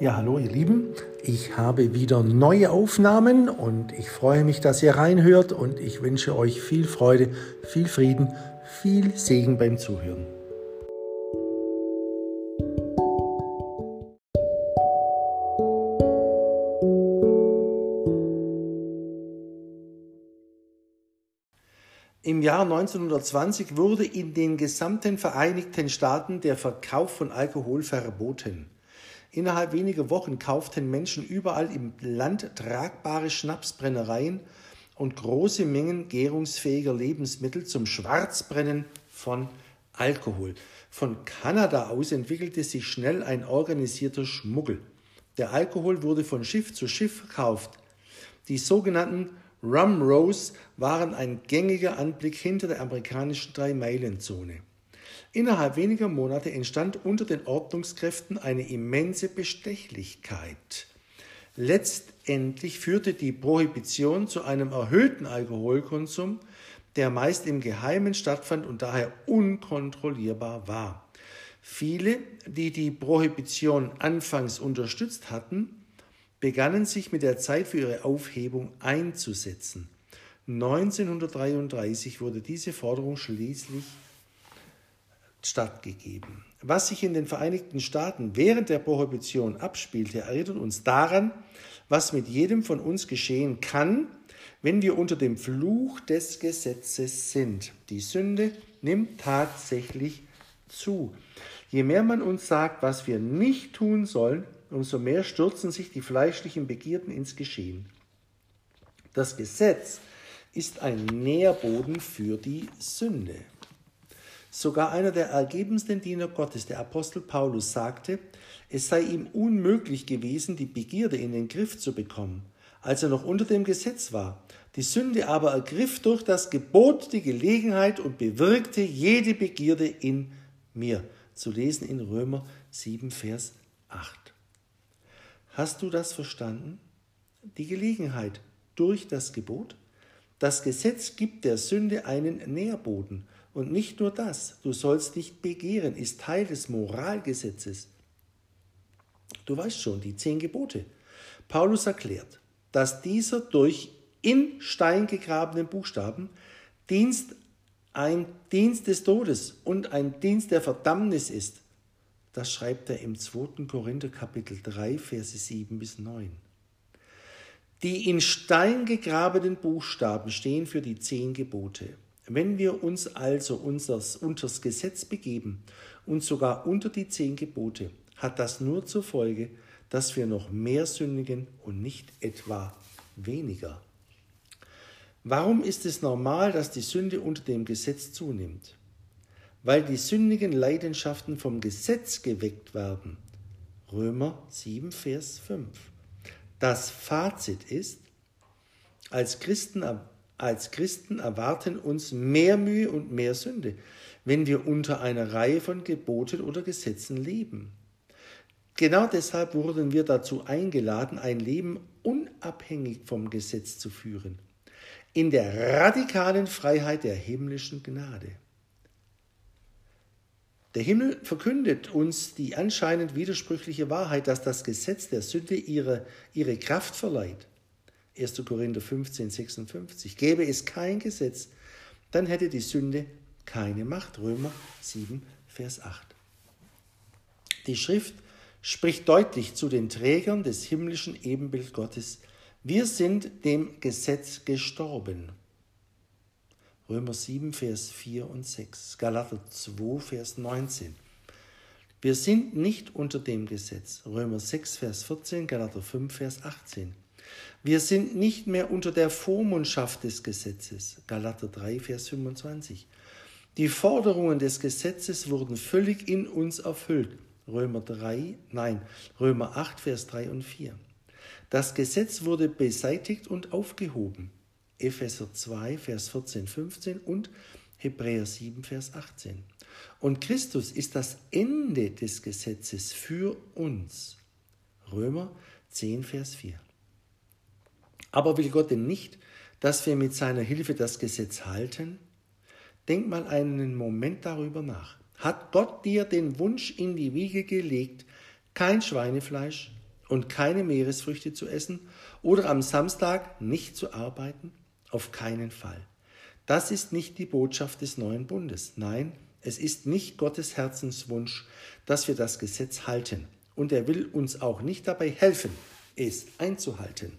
Ja, hallo ihr Lieben. Ich habe wieder neue Aufnahmen und ich freue mich, dass ihr reinhört und ich wünsche euch viel Freude, viel Frieden, viel Segen beim Zuhören. Im Jahr 1920 wurde in den gesamten Vereinigten Staaten der Verkauf von Alkohol verboten. Innerhalb weniger Wochen kauften Menschen überall im Land tragbare Schnapsbrennereien und große Mengen gärungsfähiger Lebensmittel zum Schwarzbrennen von Alkohol. Von Kanada aus entwickelte sich schnell ein organisierter Schmuggel. Der Alkohol wurde von Schiff zu Schiff verkauft. Die sogenannten Rum Rose waren ein gängiger Anblick hinter der amerikanischen Drei-Meilen-Zone. Innerhalb weniger Monate entstand unter den Ordnungskräften eine immense Bestechlichkeit. Letztendlich führte die Prohibition zu einem erhöhten Alkoholkonsum, der meist im Geheimen stattfand und daher unkontrollierbar war. Viele, die die Prohibition anfangs unterstützt hatten, begannen sich mit der Zeit für ihre Aufhebung einzusetzen. 1933 wurde diese Forderung schließlich stattgegeben. Was sich in den Vereinigten Staaten während der Prohibition abspielte, erinnert uns daran, was mit jedem von uns geschehen kann, wenn wir unter dem Fluch des Gesetzes sind. Die Sünde nimmt tatsächlich zu. Je mehr man uns sagt, was wir nicht tun sollen, umso mehr stürzen sich die fleischlichen Begierden ins Geschehen. Das Gesetz ist ein Nährboden für die Sünde. Sogar einer der ergebensten Diener Gottes, der Apostel Paulus, sagte, es sei ihm unmöglich gewesen, die Begierde in den Griff zu bekommen, als er noch unter dem Gesetz war. Die Sünde aber ergriff durch das Gebot die Gelegenheit und bewirkte jede Begierde in mir. Zu lesen in Römer 7, Vers 8. Hast du das verstanden? Die Gelegenheit durch das Gebot? Das Gesetz gibt der Sünde einen Nährboden. Und nicht nur das, du sollst nicht begehren, ist Teil des Moralgesetzes. Du weißt schon, die zehn Gebote. Paulus erklärt, dass dieser durch in Stein gegrabenen Buchstaben Dienst ein Dienst des Todes und ein Dienst der Verdammnis ist. Das schreibt er im 2. Korinther Kapitel 3, Verse 7 bis 9. Die in Stein gegrabenen Buchstaben stehen für die zehn Gebote. Wenn wir uns also unsers, unters Gesetz begeben und sogar unter die zehn Gebote, hat das nur zur Folge, dass wir noch mehr sündigen und nicht etwa weniger. Warum ist es normal, dass die Sünde unter dem Gesetz zunimmt? Weil die sündigen Leidenschaften vom Gesetz geweckt werden. Römer 7, Vers 5. Das Fazit ist, als Christen als Christen erwarten uns mehr Mühe und mehr Sünde, wenn wir unter einer Reihe von Geboten oder Gesetzen leben. Genau deshalb wurden wir dazu eingeladen, ein Leben unabhängig vom Gesetz zu führen, in der radikalen Freiheit der himmlischen Gnade. Der Himmel verkündet uns die anscheinend widersprüchliche Wahrheit, dass das Gesetz der Sünde ihre, ihre Kraft verleiht. 1. Korinther 15, 56. Gäbe es kein Gesetz, dann hätte die Sünde keine Macht. Römer 7, Vers 8. Die Schrift spricht deutlich zu den Trägern des himmlischen Ebenbild Gottes. Wir sind dem Gesetz gestorben. Römer 7, Vers 4 und 6. Galater 2, Vers 19. Wir sind nicht unter dem Gesetz. Römer 6, Vers 14, Galater 5, Vers 18. Wir sind nicht mehr unter der Vormundschaft des Gesetzes. Galater 3, Vers 25. Die Forderungen des Gesetzes wurden völlig in uns erfüllt. Römer 3, nein, Römer 8, Vers 3 und 4. Das Gesetz wurde beseitigt und aufgehoben. Epheser 2, Vers 14, 15 und Hebräer 7, Vers 18. Und Christus ist das Ende des Gesetzes für uns. Römer 10, Vers 4. Aber will Gott denn nicht, dass wir mit seiner Hilfe das Gesetz halten? Denk mal einen Moment darüber nach. Hat Gott dir den Wunsch in die Wiege gelegt, kein Schweinefleisch, und keine Meeresfrüchte zu essen oder am Samstag nicht zu arbeiten? Auf keinen Fall. Das ist nicht die Botschaft des neuen Bundes. Nein, es ist nicht Gottes Herzenswunsch, dass wir das Gesetz halten. Und er will uns auch nicht dabei helfen, es einzuhalten.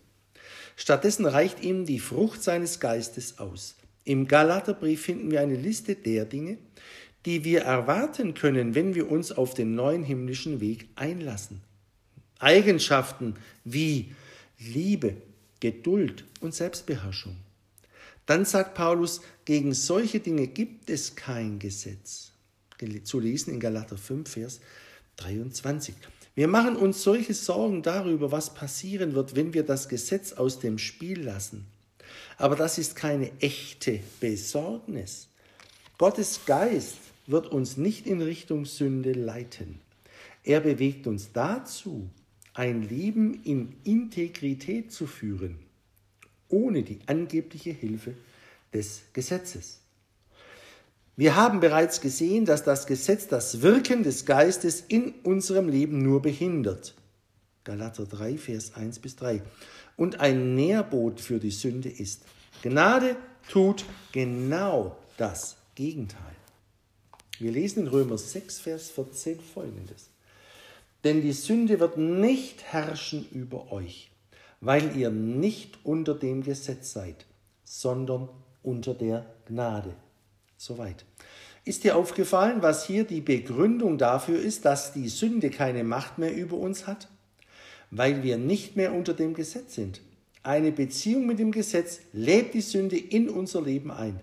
Stattdessen reicht ihm die Frucht seines Geistes aus. Im Galaterbrief finden wir eine Liste der Dinge, die wir erwarten können, wenn wir uns auf den neuen himmlischen Weg einlassen. Eigenschaften wie Liebe, Geduld und Selbstbeherrschung. Dann sagt Paulus, gegen solche Dinge gibt es kein Gesetz. Zu lesen in Galater 5, Vers 23. Wir machen uns solche Sorgen darüber, was passieren wird, wenn wir das Gesetz aus dem Spiel lassen. Aber das ist keine echte Besorgnis. Gottes Geist wird uns nicht in Richtung Sünde leiten. Er bewegt uns dazu, ein Leben in Integrität zu führen, ohne die angebliche Hilfe des Gesetzes. Wir haben bereits gesehen, dass das Gesetz das Wirken des Geistes in unserem Leben nur behindert. Galater 3, Vers 1 bis 3. Und ein Nährboot für die Sünde ist. Gnade tut genau das Gegenteil. Wir lesen in Römer 6, Vers 14 folgendes. Denn die Sünde wird nicht herrschen über euch, weil ihr nicht unter dem Gesetz seid, sondern unter der Gnade. Soweit. Ist dir aufgefallen, was hier die Begründung dafür ist, dass die Sünde keine Macht mehr über uns hat? Weil wir nicht mehr unter dem Gesetz sind. Eine Beziehung mit dem Gesetz lädt die Sünde in unser Leben ein.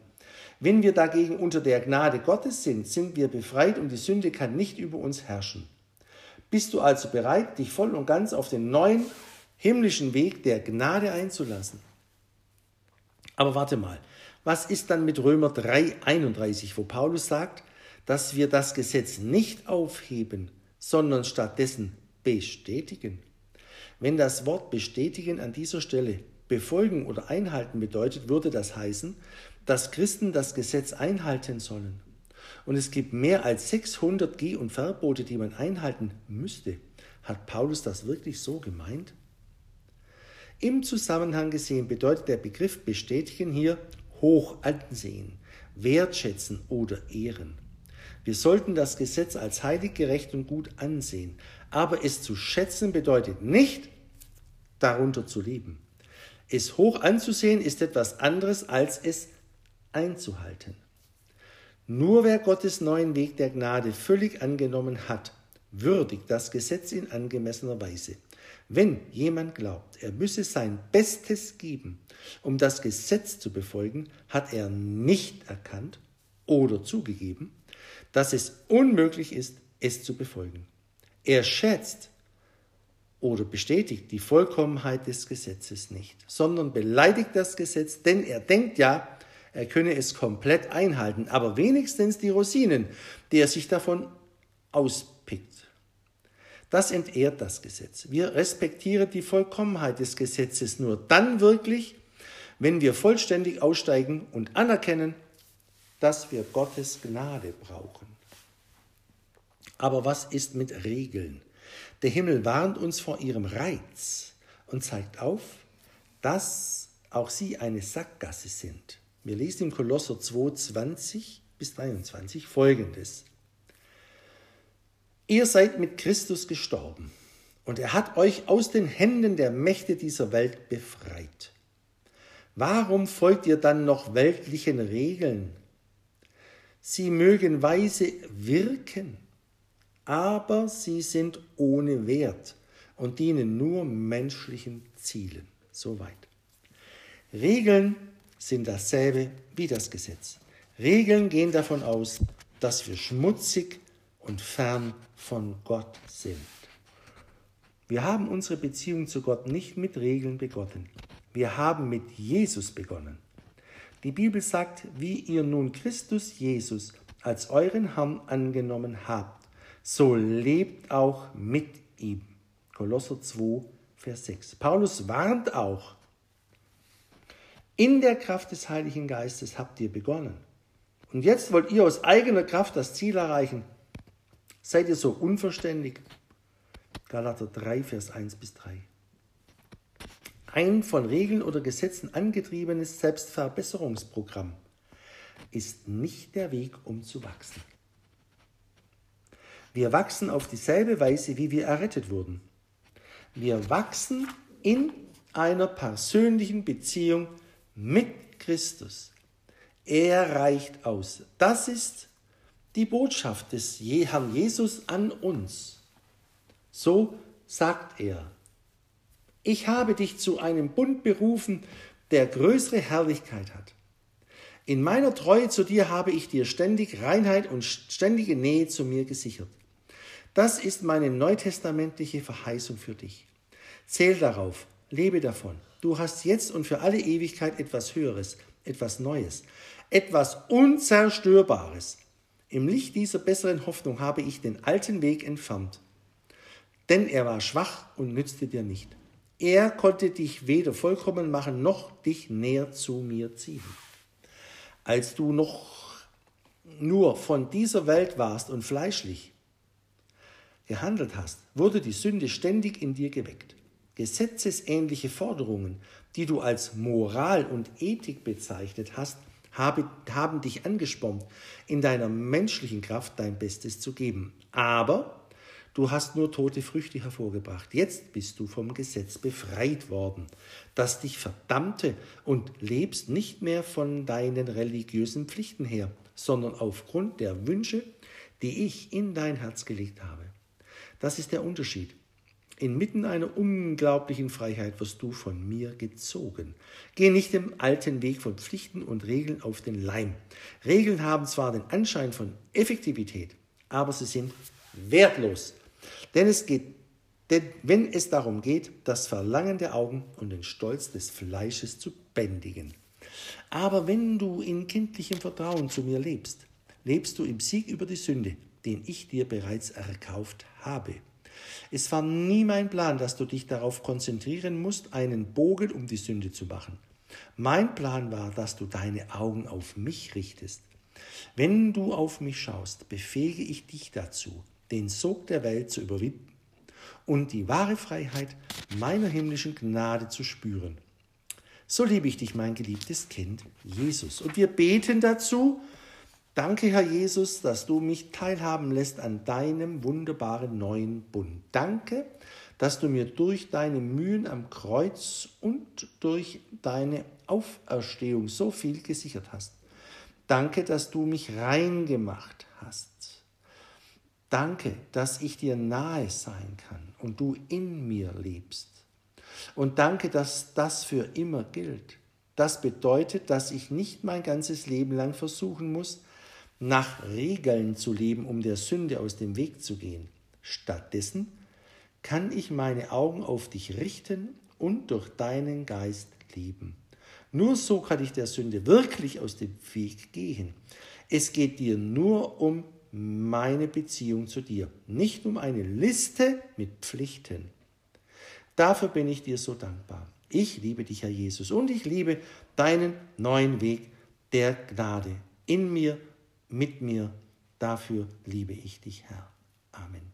Wenn wir dagegen unter der Gnade Gottes sind, sind wir befreit und die Sünde kann nicht über uns herrschen. Bist du also bereit, dich voll und ganz auf den neuen himmlischen Weg der Gnade einzulassen? Aber warte mal, was ist dann mit Römer 3:31, wo Paulus sagt, dass wir das Gesetz nicht aufheben, sondern stattdessen bestätigen? Wenn das Wort bestätigen an dieser Stelle befolgen oder einhalten bedeutet, würde das heißen, dass Christen das Gesetz einhalten sollen. Und es gibt mehr als 600 Geh- und Verbote, die man einhalten müsste. Hat Paulus das wirklich so gemeint? Im Zusammenhang gesehen bedeutet der Begriff bestätigen hier hoch ansehen, wertschätzen oder ehren. Wir sollten das Gesetz als heilig, gerecht und gut ansehen, aber es zu schätzen bedeutet nicht, darunter zu leben. Es hoch anzusehen ist etwas anderes, als es einzuhalten. Nur wer Gottes neuen Weg der Gnade völlig angenommen hat, würdigt das Gesetz in angemessener Weise. Wenn jemand glaubt, er müsse sein Bestes geben, um das Gesetz zu befolgen, hat er nicht erkannt oder zugegeben, dass es unmöglich ist, es zu befolgen. Er schätzt oder bestätigt die Vollkommenheit des Gesetzes nicht, sondern beleidigt das Gesetz, denn er denkt ja, er könne es komplett einhalten, aber wenigstens die Rosinen, die er sich davon auspickt. Das entehrt das Gesetz. Wir respektieren die Vollkommenheit des Gesetzes nur dann wirklich, wenn wir vollständig aussteigen und anerkennen, dass wir Gottes Gnade brauchen. Aber was ist mit Regeln? Der Himmel warnt uns vor ihrem Reiz und zeigt auf, dass auch sie eine Sackgasse sind. Wir lesen im Kolosser 2, 20 bis 23 folgendes. Ihr seid mit Christus gestorben und er hat euch aus den Händen der Mächte dieser Welt befreit. Warum folgt ihr dann noch weltlichen Regeln? Sie mögen weise wirken, aber sie sind ohne Wert und dienen nur menschlichen Zielen. Soweit. Regeln sind dasselbe wie das Gesetz. Regeln gehen davon aus, dass wir schmutzig und fern von Gott sind. Wir haben unsere Beziehung zu Gott nicht mit Regeln begonnen. Wir haben mit Jesus begonnen. Die Bibel sagt, wie ihr nun Christus Jesus als euren Herrn angenommen habt, so lebt auch mit ihm. Kolosser 2, Vers 6. Paulus warnt auch, in der Kraft des Heiligen Geistes habt ihr begonnen. Und jetzt wollt ihr aus eigener Kraft das Ziel erreichen. Seid ihr so unverständig? Galater 3, Vers 1 bis 3. Ein von Regeln oder Gesetzen angetriebenes Selbstverbesserungsprogramm ist nicht der Weg, um zu wachsen. Wir wachsen auf dieselbe Weise, wie wir errettet wurden. Wir wachsen in einer persönlichen Beziehung mit Christus. Er reicht aus. Das ist die Botschaft des Herrn Jesus an uns. So sagt er, ich habe dich zu einem Bund berufen, der größere Herrlichkeit hat. In meiner Treue zu dir habe ich dir ständig Reinheit und ständige Nähe zu mir gesichert. Das ist meine neutestamentliche Verheißung für dich. Zähl darauf, lebe davon. Du hast jetzt und für alle Ewigkeit etwas Höheres, etwas Neues, etwas Unzerstörbares. Im Licht dieser besseren Hoffnung habe ich den alten Weg entfernt, denn er war schwach und nützte dir nicht. Er konnte dich weder vollkommen machen noch dich näher zu mir ziehen. Als du noch nur von dieser Welt warst und fleischlich gehandelt hast, wurde die Sünde ständig in dir geweckt. Gesetzesähnliche Forderungen, die du als Moral und Ethik bezeichnet hast, haben dich angespornt, in deiner menschlichen Kraft dein Bestes zu geben. Aber Du hast nur tote Früchte hervorgebracht. Jetzt bist du vom Gesetz befreit worden, das dich verdammte und lebst nicht mehr von deinen religiösen Pflichten her, sondern aufgrund der Wünsche, die ich in dein Herz gelegt habe. Das ist der Unterschied. Inmitten einer unglaublichen Freiheit wirst du von mir gezogen. Geh nicht dem alten Weg von Pflichten und Regeln auf den Leim. Regeln haben zwar den Anschein von Effektivität, aber sie sind wertlos. Denn es geht, denn wenn es darum geht, das Verlangen der Augen und den Stolz des Fleisches zu bändigen. Aber wenn du in kindlichem Vertrauen zu mir lebst, lebst du im Sieg über die Sünde, den ich dir bereits erkauft habe. Es war nie mein Plan, dass du dich darauf konzentrieren musst, einen Bogen um die Sünde zu machen. Mein Plan war, dass du deine Augen auf mich richtest. Wenn du auf mich schaust, befähige ich dich dazu, den Sog der Welt zu überwinden und die wahre Freiheit meiner himmlischen Gnade zu spüren. So liebe ich dich, mein geliebtes Kind, Jesus. Und wir beten dazu, danke Herr Jesus, dass du mich teilhaben lässt an deinem wunderbaren neuen Bund. Danke, dass du mir durch deine Mühen am Kreuz und durch deine Auferstehung so viel gesichert hast. Danke, dass du mich rein gemacht hast. Danke, dass ich dir nahe sein kann und du in mir lebst. Und danke, dass das für immer gilt. Das bedeutet, dass ich nicht mein ganzes Leben lang versuchen muss, nach Regeln zu leben, um der Sünde aus dem Weg zu gehen. Stattdessen kann ich meine Augen auf dich richten und durch deinen Geist leben. Nur so kann ich der Sünde wirklich aus dem Weg gehen. Es geht dir nur um meine Beziehung zu dir, nicht um eine Liste mit Pflichten. Dafür bin ich dir so dankbar. Ich liebe dich, Herr Jesus, und ich liebe deinen neuen Weg der Gnade in mir, mit mir. Dafür liebe ich dich, Herr. Amen.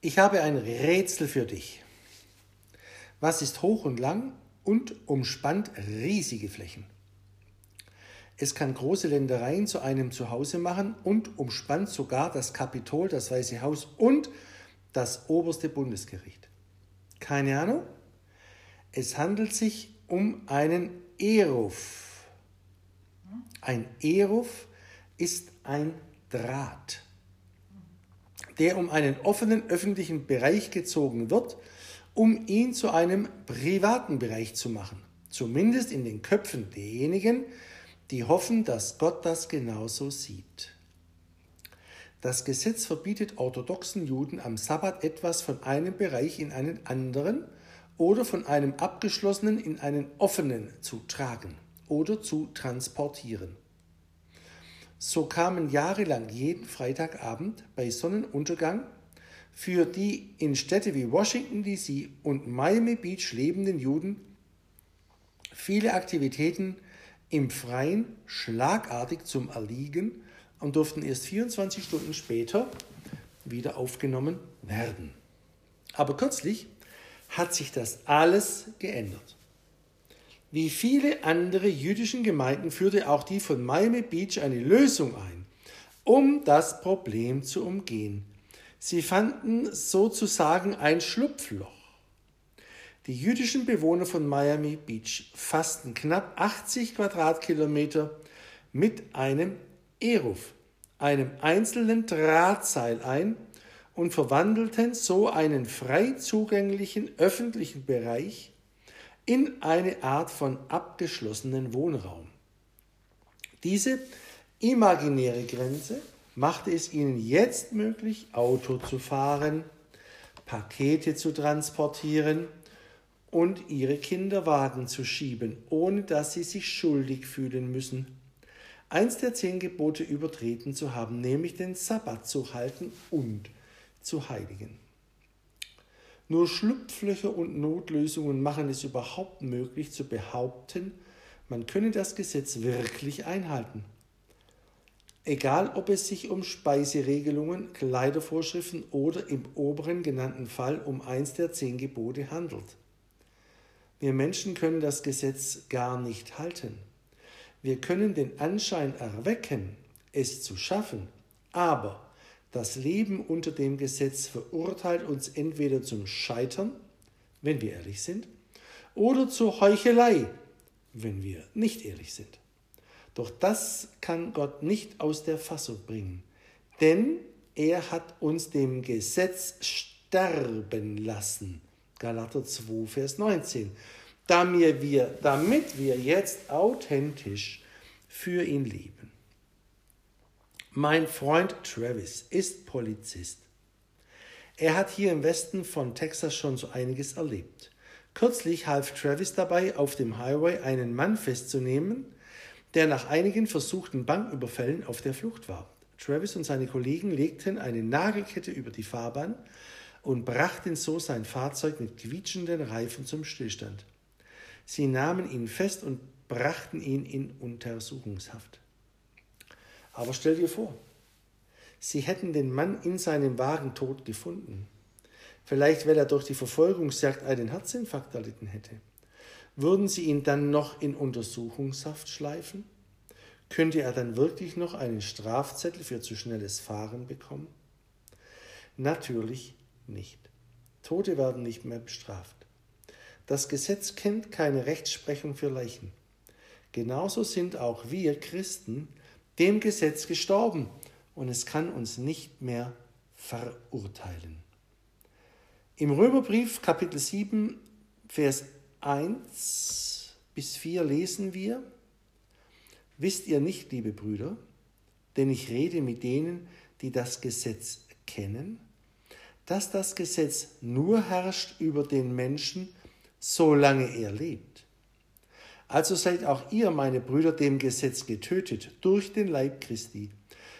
Ich habe ein Rätsel für dich. Was ist hoch und lang und umspannt riesige Flächen? Es kann große Ländereien zu einem Zuhause machen und umspannt sogar das Kapitol, das Weiße Haus und das oberste Bundesgericht. Keine Ahnung? Es handelt sich um einen Eruf. Ein Eruf ist ein Draht, der um einen offenen öffentlichen Bereich gezogen wird um ihn zu einem privaten Bereich zu machen. Zumindest in den Köpfen derjenigen, die hoffen, dass Gott das genauso sieht. Das Gesetz verbietet orthodoxen Juden am Sabbat etwas von einem Bereich in einen anderen oder von einem abgeschlossenen in einen offenen zu tragen oder zu transportieren. So kamen jahrelang jeden Freitagabend bei Sonnenuntergang für die in Städte wie Washington DC und Miami Beach lebenden Juden viele Aktivitäten im Freien schlagartig zum Erliegen und durften erst 24 Stunden später wieder aufgenommen werden. Aber kürzlich hat sich das alles geändert. Wie viele andere jüdischen Gemeinden führte auch die von Miami Beach eine Lösung ein, um das Problem zu umgehen. Sie fanden sozusagen ein Schlupfloch. Die jüdischen Bewohner von Miami Beach fassten knapp 80 Quadratkilometer mit einem Eruf, einem einzelnen Drahtseil ein und verwandelten so einen frei zugänglichen öffentlichen Bereich in eine Art von abgeschlossenen Wohnraum. Diese imaginäre Grenze machte es ihnen jetzt möglich, Auto zu fahren, Pakete zu transportieren und ihre Kinderwagen zu schieben, ohne dass sie sich schuldig fühlen müssen, eins der zehn Gebote übertreten zu haben, nämlich den Sabbat zu halten und zu heiligen. Nur Schlupflöcher und Notlösungen machen es überhaupt möglich zu behaupten, man könne das Gesetz wirklich einhalten. Egal, ob es sich um Speiseregelungen, Kleidervorschriften oder im oberen genannten Fall um eins der zehn Gebote handelt. Wir Menschen können das Gesetz gar nicht halten. Wir können den Anschein erwecken, es zu schaffen, aber das Leben unter dem Gesetz verurteilt uns entweder zum Scheitern, wenn wir ehrlich sind, oder zur Heuchelei, wenn wir nicht ehrlich sind. Doch das kann Gott nicht aus der Fassung bringen, denn er hat uns dem Gesetz sterben lassen. Galater 2, Vers 19. Damit wir, damit wir jetzt authentisch für ihn leben. Mein Freund Travis ist Polizist. Er hat hier im Westen von Texas schon so einiges erlebt. Kürzlich half Travis dabei, auf dem Highway einen Mann festzunehmen, der nach einigen versuchten Banküberfällen auf der Flucht war. Travis und seine Kollegen legten eine Nagelkette über die Fahrbahn und brachten so sein Fahrzeug mit quietschenden Reifen zum Stillstand. Sie nahmen ihn fest und brachten ihn in Untersuchungshaft. Aber stell dir vor, sie hätten den Mann in seinem Wagen tot gefunden. Vielleicht, weil er durch die Verfolgungsjagd einen Herzinfarkt erlitten hätte. Würden sie ihn dann noch in Untersuchungshaft schleifen? Könnte er dann wirklich noch einen Strafzettel für zu schnelles Fahren bekommen? Natürlich nicht. Tote werden nicht mehr bestraft. Das Gesetz kennt keine Rechtsprechung für Leichen. Genauso sind auch wir Christen dem Gesetz gestorben und es kann uns nicht mehr verurteilen. Im Römerbrief Kapitel 7, Vers 1 bis 4 lesen wir, Wisst ihr nicht, liebe Brüder, denn ich rede mit denen, die das Gesetz kennen, dass das Gesetz nur herrscht über den Menschen, solange er lebt. Also seid auch ihr, meine Brüder, dem Gesetz getötet durch den Leib Christi,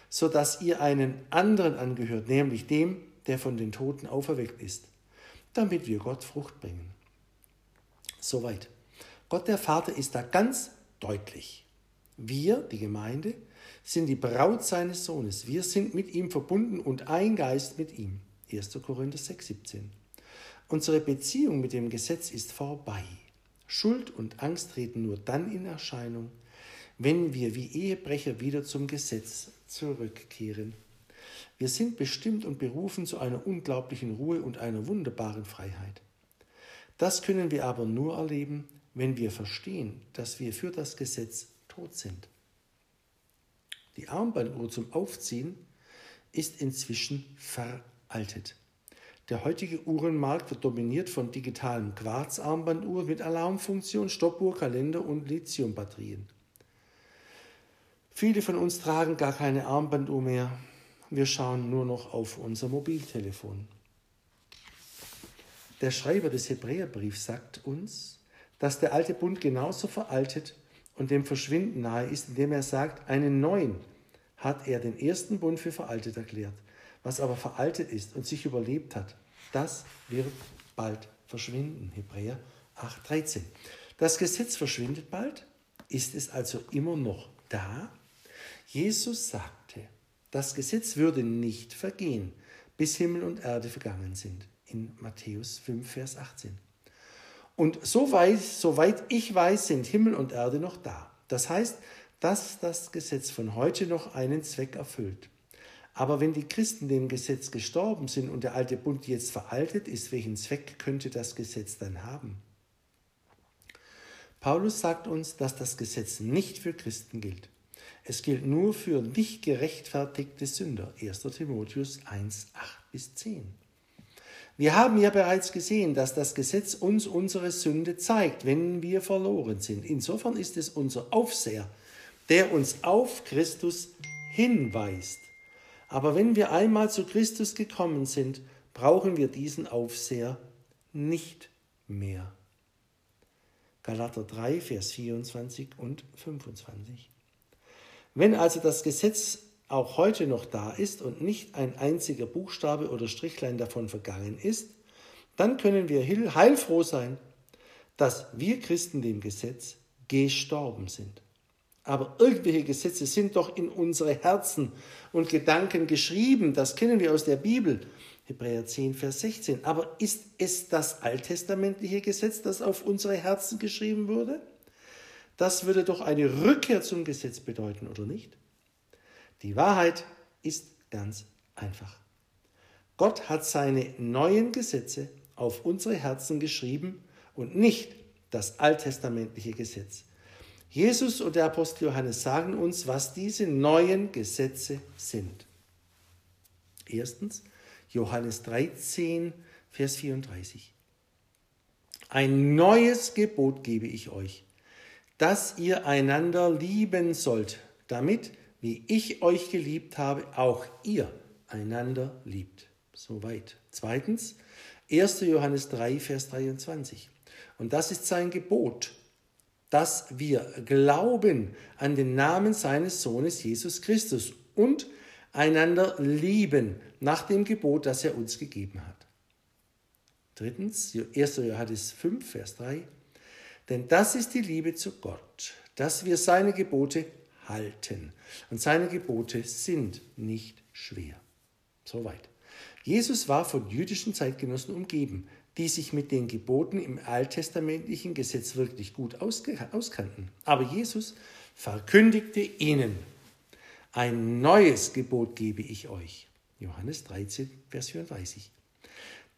so dass ihr einen anderen angehört, nämlich dem, der von den Toten auferweckt ist, damit wir Gott Frucht bringen. Soweit. Gott der Vater ist da ganz deutlich. Wir, die Gemeinde, sind die Braut seines Sohnes. Wir sind mit ihm verbunden und ein Geist mit ihm. 1. Korinther 6, 17. Unsere Beziehung mit dem Gesetz ist vorbei. Schuld und Angst treten nur dann in Erscheinung, wenn wir wie Ehebrecher wieder zum Gesetz zurückkehren. Wir sind bestimmt und berufen zu einer unglaublichen Ruhe und einer wunderbaren Freiheit. Das können wir aber nur erleben, wenn wir verstehen, dass wir für das Gesetz tot sind. Die Armbanduhr zum Aufziehen ist inzwischen veraltet. Der heutige Uhrenmarkt wird dominiert von digitalen Quarzarmbanduhren mit Alarmfunktion, Stoppuhr, Kalender und Lithiumbatterien. Viele von uns tragen gar keine Armbanduhr mehr. Wir schauen nur noch auf unser Mobiltelefon. Der Schreiber des Hebräerbriefs sagt uns, dass der alte Bund genauso veraltet und dem Verschwinden nahe ist, indem er sagt, einen neuen hat er den ersten Bund für veraltet erklärt. Was aber veraltet ist und sich überlebt hat, das wird bald verschwinden. Hebräer 8,13. Das Gesetz verschwindet bald, ist es also immer noch da? Jesus sagte, das Gesetz würde nicht vergehen, bis Himmel und Erde vergangen sind, in Matthäus 5, Vers 18. Und soweit, soweit ich weiß, sind Himmel und Erde noch da. Das heißt, dass das Gesetz von heute noch einen Zweck erfüllt. Aber wenn die Christen dem Gesetz gestorben sind und der alte Bund jetzt veraltet ist, welchen Zweck könnte das Gesetz dann haben? Paulus sagt uns, dass das Gesetz nicht für Christen gilt. Es gilt nur für nicht gerechtfertigte Sünder. 1. Timotheus 1, 8 bis 10. Wir haben ja bereits gesehen, dass das Gesetz uns unsere Sünde zeigt, wenn wir verloren sind. Insofern ist es unser Aufseher, der uns auf Christus hinweist. Aber wenn wir einmal zu Christus gekommen sind, brauchen wir diesen Aufseher nicht mehr. Galater 3, Vers 24 und 25. Wenn also das Gesetz auch heute noch da ist und nicht ein einziger Buchstabe oder Strichlein davon vergangen ist, dann können wir heilfroh sein, dass wir Christen dem Gesetz gestorben sind. Aber irgendwelche Gesetze sind doch in unsere Herzen und Gedanken geschrieben. Das kennen wir aus der Bibel. Hebräer 10, Vers 16. Aber ist es das alttestamentliche Gesetz, das auf unsere Herzen geschrieben wurde? Das würde doch eine Rückkehr zum Gesetz bedeuten, oder nicht? Die Wahrheit ist ganz einfach. Gott hat seine neuen Gesetze auf unsere Herzen geschrieben und nicht das alttestamentliche Gesetz. Jesus und der Apostel Johannes sagen uns, was diese neuen Gesetze sind. Erstens, Johannes 13, Vers 34. Ein neues Gebot gebe ich euch, dass ihr einander lieben sollt, damit, wie ich euch geliebt habe, auch ihr einander liebt. Soweit. Zweitens, 1. Johannes 3, Vers 23. Und das ist sein Gebot, dass wir glauben an den Namen seines Sohnes Jesus Christus und einander lieben nach dem Gebot, das er uns gegeben hat. Drittens, 1. Johannes 5, Vers 3. Denn das ist die Liebe zu Gott, dass wir seine Gebote halten. Und seine Gebote sind nicht schwer. Soweit. Jesus war von jüdischen Zeitgenossen umgeben die sich mit den Geboten im alttestamentlichen Gesetz wirklich gut auskannten. Aber Jesus verkündigte ihnen, ein neues Gebot gebe ich euch. Johannes 13, Vers 34.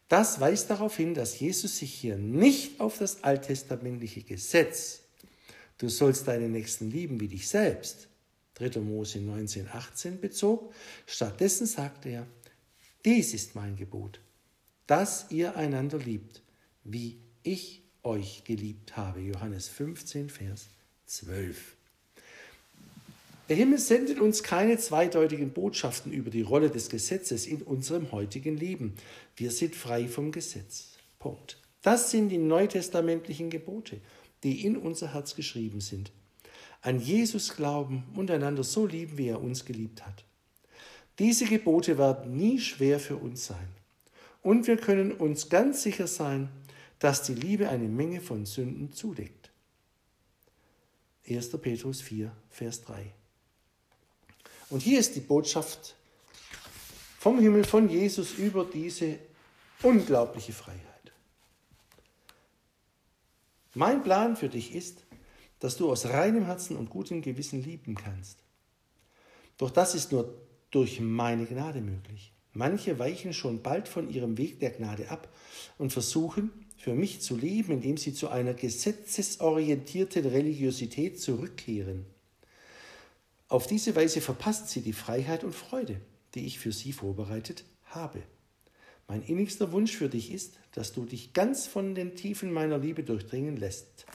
Das weist darauf hin, dass Jesus sich hier nicht auf das alttestamentliche Gesetz, du sollst deinen Nächsten lieben wie dich selbst, 3. Mose 19, 18 bezog. Stattdessen sagte er, dies ist mein Gebot, dass ihr einander liebt, wie ich euch geliebt habe. Johannes 15, Vers 12. Der Himmel sendet uns keine zweideutigen Botschaften über die Rolle des Gesetzes in unserem heutigen Leben. Wir sind frei vom Gesetz. Punkt. Das sind die neutestamentlichen Gebote, die in unser Herz geschrieben sind. An Jesus glauben und einander so lieben, wie er uns geliebt hat. Diese Gebote werden nie schwer für uns sein. Und wir können uns ganz sicher sein, dass die Liebe eine Menge von Sünden zudeckt. 1. Petrus 4, Vers 3. Und hier ist die Botschaft vom Himmel, von Jesus über diese unglaubliche Freiheit. Mein Plan für dich ist, dass du aus reinem Herzen und gutem Gewissen lieben kannst. Doch das ist nur durch meine Gnade möglich. Manche weichen schon bald von ihrem Weg der Gnade ab und versuchen, für mich zu leben, indem sie zu einer gesetzesorientierten Religiosität zurückkehren. Auf diese Weise verpasst sie die Freiheit und Freude, die ich für sie vorbereitet habe. Mein innigster Wunsch für dich ist, dass du dich ganz von den Tiefen meiner Liebe durchdringen lässt.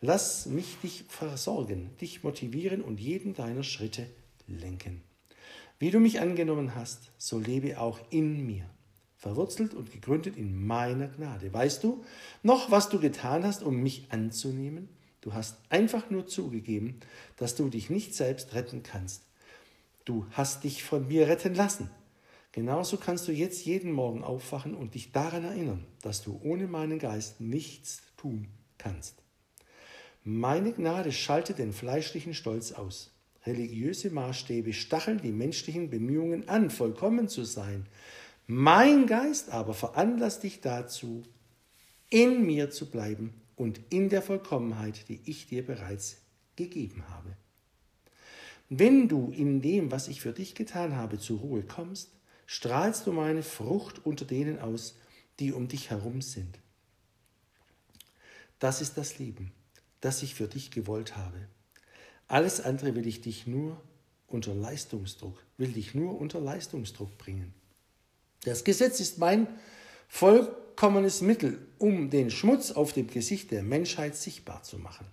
Lass mich dich versorgen, dich motivieren und jeden deiner Schritte lenken. Wie du mich angenommen hast, so lebe auch in mir, verwurzelt und gegründet in meiner Gnade. Weißt du noch, was du getan hast, um mich anzunehmen? Du hast einfach nur zugegeben, dass du dich nicht selbst retten kannst. Du hast dich von mir retten lassen. Genauso kannst du jetzt jeden Morgen aufwachen und dich daran erinnern, dass du ohne meinen Geist nichts tun kannst. Meine Gnade schaltet den fleischlichen Stolz aus. Religiöse Maßstäbe stacheln die menschlichen Bemühungen an, vollkommen zu sein. Mein Geist aber veranlasst dich dazu, in mir zu bleiben und in der Vollkommenheit, die ich dir bereits gegeben habe. Wenn du in dem, was ich für dich getan habe, zur Ruhe kommst, strahlst du meine Frucht unter denen aus, die um dich herum sind. Das ist das Leben, das ich für dich gewollt habe. Alles andere will ich dich nur unter Leistungsdruck, will dich nur unter Leistungsdruck bringen. Das Gesetz ist mein vollkommenes Mittel, um den Schmutz auf dem Gesicht der Menschheit sichtbar zu machen.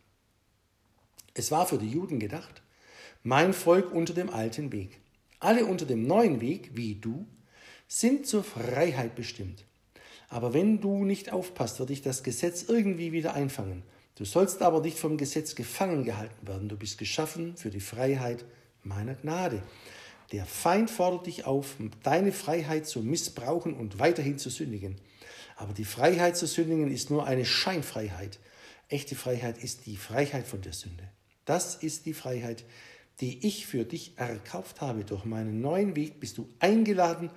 Es war für die Juden gedacht, mein Volk unter dem alten Weg. Alle unter dem neuen Weg, wie du, sind zur Freiheit bestimmt. Aber wenn du nicht aufpasst, wird dich das Gesetz irgendwie wieder einfangen. Du sollst aber nicht vom Gesetz gefangen gehalten werden. Du bist geschaffen für die Freiheit meiner Gnade. Der Feind fordert dich auf, deine Freiheit zu missbrauchen und weiterhin zu sündigen. Aber die Freiheit zu sündigen ist nur eine Scheinfreiheit. Echte Freiheit ist die Freiheit von der Sünde. Das ist die Freiheit, die ich für dich erkauft habe. Durch meinen neuen Weg bist du eingeladen,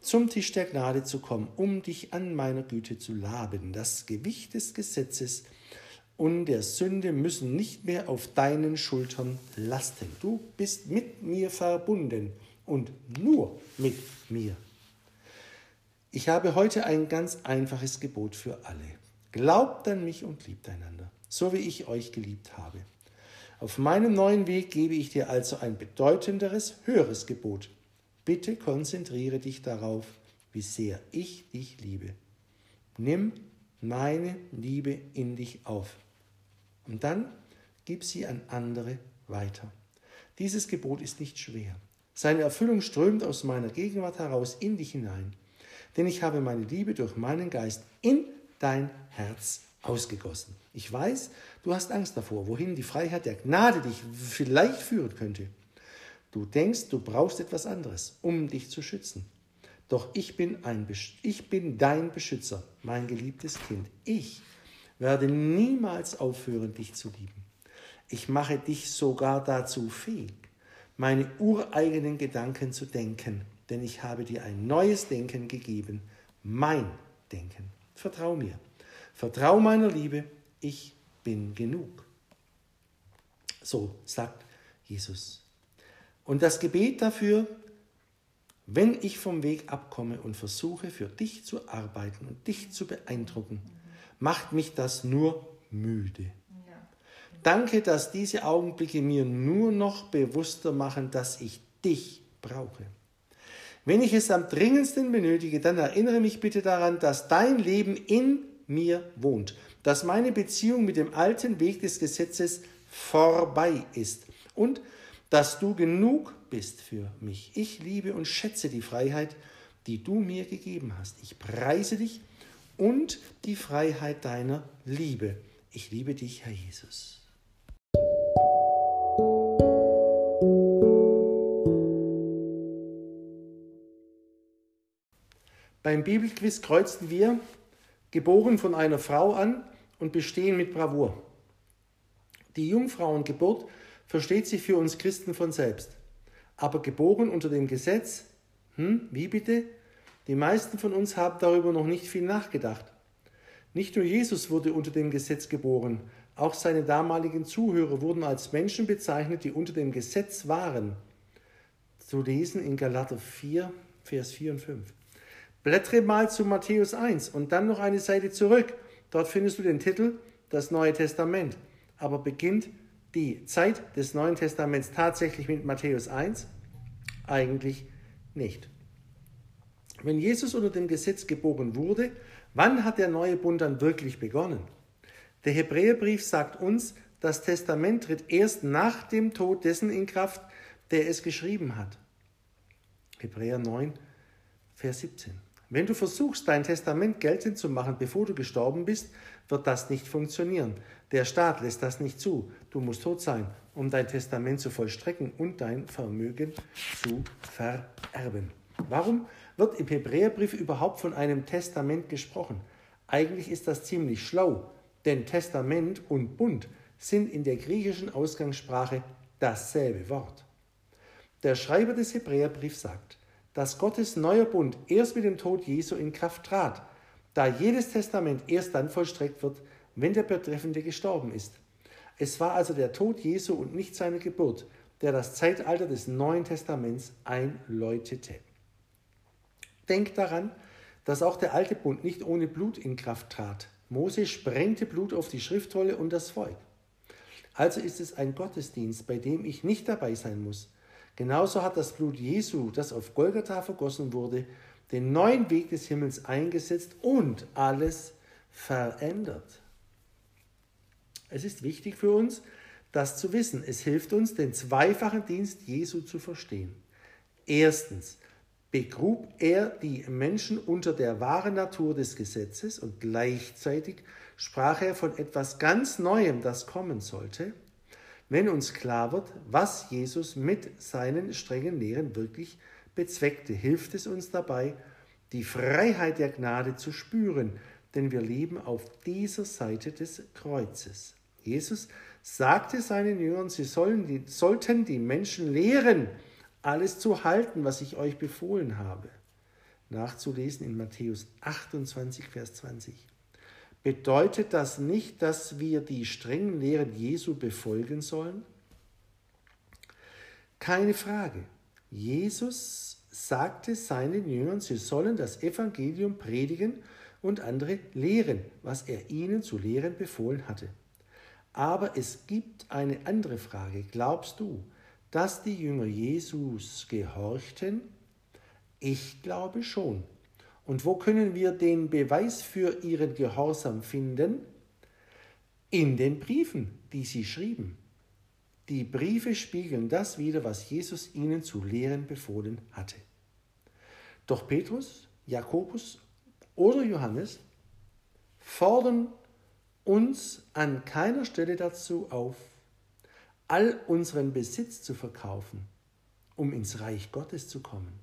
zum Tisch der Gnade zu kommen, um dich an meiner Güte zu laben. Das Gewicht des Gesetzes und der Sünde müssen nicht mehr auf deinen Schultern lasten. Du bist mit mir verbunden und nur mit mir. Ich habe heute ein ganz einfaches Gebot für alle. Glaubt an mich und liebt einander, so wie ich euch geliebt habe. Auf meinem neuen Weg gebe ich dir also ein bedeutenderes, höheres Gebot. Bitte konzentriere dich darauf, wie sehr ich dich liebe. Nimm meine Liebe in dich auf. Und dann gib sie an andere weiter. Dieses Gebot ist nicht schwer. Seine Erfüllung strömt aus meiner Gegenwart heraus in dich hinein. Denn ich habe meine Liebe durch meinen Geist in dein Herz ausgegossen. Ich weiß, du hast Angst davor, wohin die Freiheit der Gnade dich vielleicht führen könnte. Du denkst, du brauchst etwas anderes, um dich zu schützen. Doch ich bin, ein, ich bin dein Beschützer, mein geliebtes Kind. Ich werde niemals aufhören, dich zu lieben. Ich mache dich sogar dazu fähig, meine ureigenen Gedanken zu denken, denn ich habe dir ein neues Denken gegeben, mein Denken. Vertrau mir. Vertrau meiner Liebe, ich bin genug. So sagt Jesus. Und das Gebet dafür, wenn ich vom Weg abkomme und versuche, für dich zu arbeiten und dich zu beeindrucken, macht mich das nur müde. Danke, dass diese Augenblicke mir nur noch bewusster machen, dass ich dich brauche. Wenn ich es am dringendsten benötige, dann erinnere mich bitte daran, dass dein Leben in mir wohnt, dass meine Beziehung mit dem alten Weg des Gesetzes vorbei ist und dass du genug bist für mich. Ich liebe und schätze die Freiheit, die du mir gegeben hast. Ich preise dich und die Freiheit deiner Liebe. Ich liebe dich, Herr Jesus. Beim Bibelquiz kreuzten wir geboren von einer Frau an und bestehen mit Bravour. Die Jungfrauengeburt versteht sich für uns Christen von selbst. Aber geboren unter dem Gesetz, hm, wie bitte? Die meisten von uns haben darüber noch nicht viel nachgedacht. Nicht nur Jesus wurde unter dem Gesetz geboren, auch seine damaligen Zuhörer wurden als Menschen bezeichnet, die unter dem Gesetz waren. Zu lesen in Galater 4, Vers 4 und 5. Blättere mal zu Matthäus 1 und dann noch eine Seite zurück. Dort findest du den Titel Das Neue Testament. Aber beginnt die Zeit des Neuen Testaments tatsächlich mit Matthäus 1? Eigentlich nicht. Wenn Jesus unter dem Gesetz geboren wurde, wann hat der neue Bund dann wirklich begonnen? Der Hebräerbrief sagt uns, das Testament tritt erst nach dem Tod dessen in Kraft, der es geschrieben hat. Hebräer 9, Vers 17. Wenn du versuchst, dein Testament geltend zu machen, bevor du gestorben bist, wird das nicht funktionieren. Der Staat lässt das nicht zu. Du musst tot sein, um dein Testament zu vollstrecken und dein Vermögen zu vererben. Warum wird im Hebräerbrief überhaupt von einem Testament gesprochen? Eigentlich ist das ziemlich schlau, denn Testament und Bund sind in der griechischen Ausgangssprache dasselbe Wort. Der Schreiber des Hebräerbriefs sagt, dass Gottes neuer Bund erst mit dem Tod Jesu in Kraft trat, da jedes Testament erst dann vollstreckt wird, wenn der Betreffende gestorben ist. Es war also der Tod Jesu und nicht seine Geburt, der das Zeitalter des Neuen Testaments einläutete. Denkt daran, dass auch der alte Bund nicht ohne Blut in Kraft trat. Mose sprengte Blut auf die Schriftrolle und das Volk. Also ist es ein Gottesdienst, bei dem ich nicht dabei sein muss. Genauso hat das Blut Jesu, das auf Golgatha vergossen wurde, den neuen Weg des Himmels eingesetzt und alles verändert. Es ist wichtig für uns, das zu wissen. Es hilft uns, den zweifachen Dienst Jesu zu verstehen. Erstens begrub er die Menschen unter der wahren Natur des Gesetzes und gleichzeitig sprach er von etwas ganz Neuem, das kommen sollte, wenn uns klar wird, was Jesus mit seinen strengen Lehren wirklich bezweckte, hilft es uns dabei, die Freiheit der Gnade zu spüren, denn wir leben auf dieser Seite des Kreuzes. Jesus sagte seinen Jüngern, sie sollen die, sollten die Menschen lehren, alles zu halten, was ich euch befohlen habe. Nachzulesen in Matthäus 28, Vers 20. Bedeutet das nicht, dass wir die strengen Lehren Jesu befolgen sollen? Keine Frage. Jesus sagte seinen Jüngern, sie sollen das Evangelium predigen und andere lehren, was er ihnen zu lehren befohlen hatte. Aber es gibt eine andere Frage. Glaubst du, dass die Jünger Jesus gehorchten? Ich glaube schon. Und wo können wir den Beweis für ihren Gehorsam finden? In den Briefen, die sie schrieben. Die Briefe spiegeln das wider, was Jesus ihnen zu lehren befohlen hatte. Doch Petrus, Jakobus oder Johannes fordern uns an keiner Stelle dazu auf, all unseren Besitz zu verkaufen, um ins Reich Gottes zu kommen,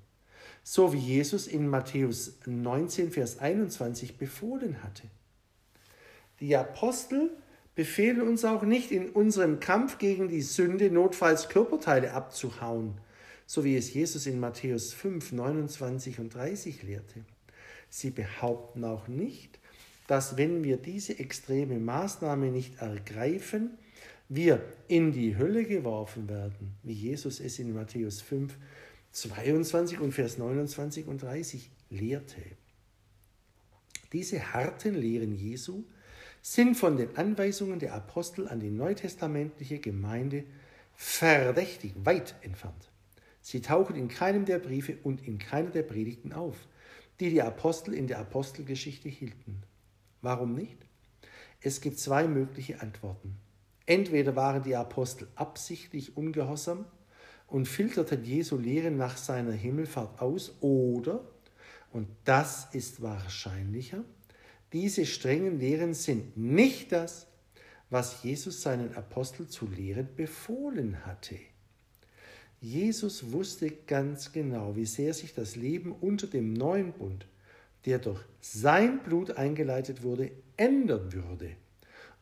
so wie Jesus in Matthäus 19, Vers 21 befohlen hatte. Die Apostel befehlen uns auch nicht, in unserem Kampf gegen die Sünde notfalls Körperteile abzuhauen, so wie es Jesus in Matthäus 5, 29 und 30 lehrte. Sie behaupten auch nicht, dass wenn wir diese extreme Maßnahme nicht ergreifen, wir in die Hölle geworfen werden, wie Jesus es in Matthäus 5, 22 und Vers 29 und 30 lehrte. Diese harten Lehren Jesu sind von den Anweisungen der Apostel an die neutestamentliche Gemeinde verdächtig weit entfernt. Sie tauchen in keinem der Briefe und in keiner der Predigten auf, die die Apostel in der Apostelgeschichte hielten. Warum nicht? Es gibt zwei mögliche Antworten. Entweder waren die Apostel absichtlich ungehorsam und filterten Jesu Lehren nach seiner Himmelfahrt aus, oder, und das ist wahrscheinlicher, diese strengen Lehren sind nicht das, was Jesus seinen Aposteln zu lehren befohlen hatte. Jesus wusste ganz genau, wie sehr sich das Leben unter dem neuen Bund der durch sein Blut eingeleitet wurde, ändern würde.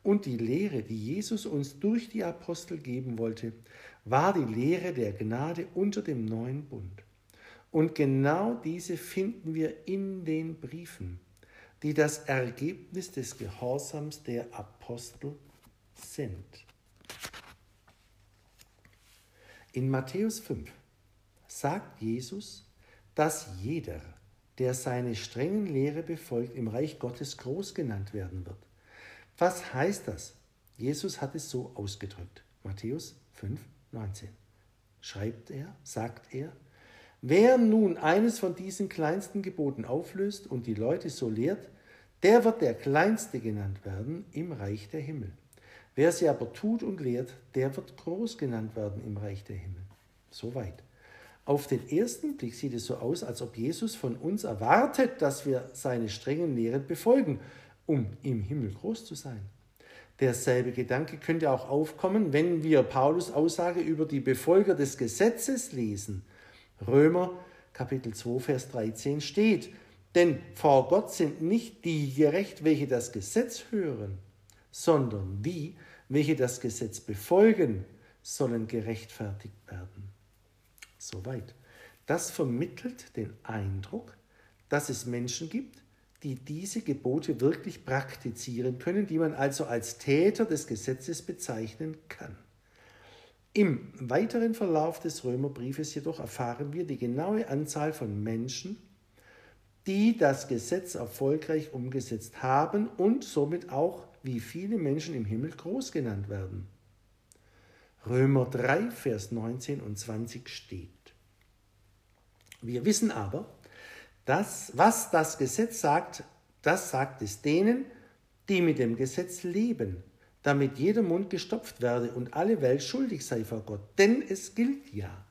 Und die Lehre, die Jesus uns durch die Apostel geben wollte, war die Lehre der Gnade unter dem neuen Bund. Und genau diese finden wir in den Briefen, die das Ergebnis des Gehorsams der Apostel sind. In Matthäus 5 sagt Jesus, dass jeder, der seine strengen Lehre befolgt, im Reich Gottes groß genannt werden wird. Was heißt das? Jesus hat es so ausgedrückt. Matthäus 5, 19. Schreibt er, sagt er, wer nun eines von diesen kleinsten Geboten auflöst und die Leute so lehrt, der wird der Kleinste genannt werden im Reich der Himmel. Wer sie aber tut und lehrt, der wird groß genannt werden im Reich der Himmel. Soweit. Auf den ersten Blick sieht es so aus, als ob Jesus von uns erwartet, dass wir seine strengen Lehren befolgen, um im Himmel groß zu sein. Derselbe Gedanke könnte auch aufkommen, wenn wir Paulus Aussage über die Befolger des Gesetzes lesen. Römer Kapitel 2, Vers 13 steht, denn vor Gott sind nicht die gerecht, welche das Gesetz hören, sondern die, welche das Gesetz befolgen, sollen gerechtfertigt werden. Soweit. Das vermittelt den Eindruck, dass es Menschen gibt, die diese Gebote wirklich praktizieren können, die man also als Täter des Gesetzes bezeichnen kann. Im weiteren Verlauf des Römerbriefes jedoch erfahren wir die genaue Anzahl von Menschen, die das Gesetz erfolgreich umgesetzt haben und somit auch, wie viele Menschen im Himmel groß genannt werden. Römer 3, Vers 19 und 20 steht. Wir wissen aber, dass was das Gesetz sagt, das sagt es denen, die mit dem Gesetz leben, damit jeder Mund gestopft werde und alle Welt schuldig sei vor Gott. Denn es gilt ja,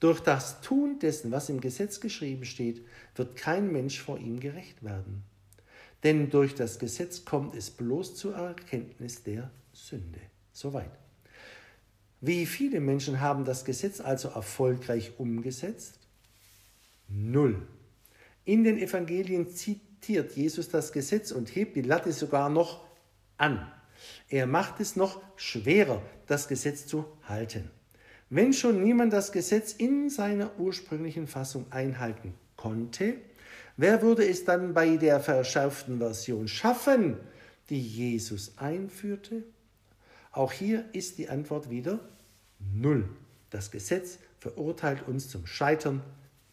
durch das Tun dessen, was im Gesetz geschrieben steht, wird kein Mensch vor ihm gerecht werden. Denn durch das Gesetz kommt es bloß zur Erkenntnis der Sünde. Soweit. Wie viele Menschen haben das Gesetz also erfolgreich umgesetzt? Null. In den Evangelien zitiert Jesus das Gesetz und hebt die Latte sogar noch an. Er macht es noch schwerer, das Gesetz zu halten. Wenn schon niemand das Gesetz in seiner ursprünglichen Fassung einhalten konnte, wer würde es dann bei der verschärften Version schaffen, die Jesus einführte? Auch hier ist die Antwort wieder null. Das Gesetz verurteilt uns zum Scheitern,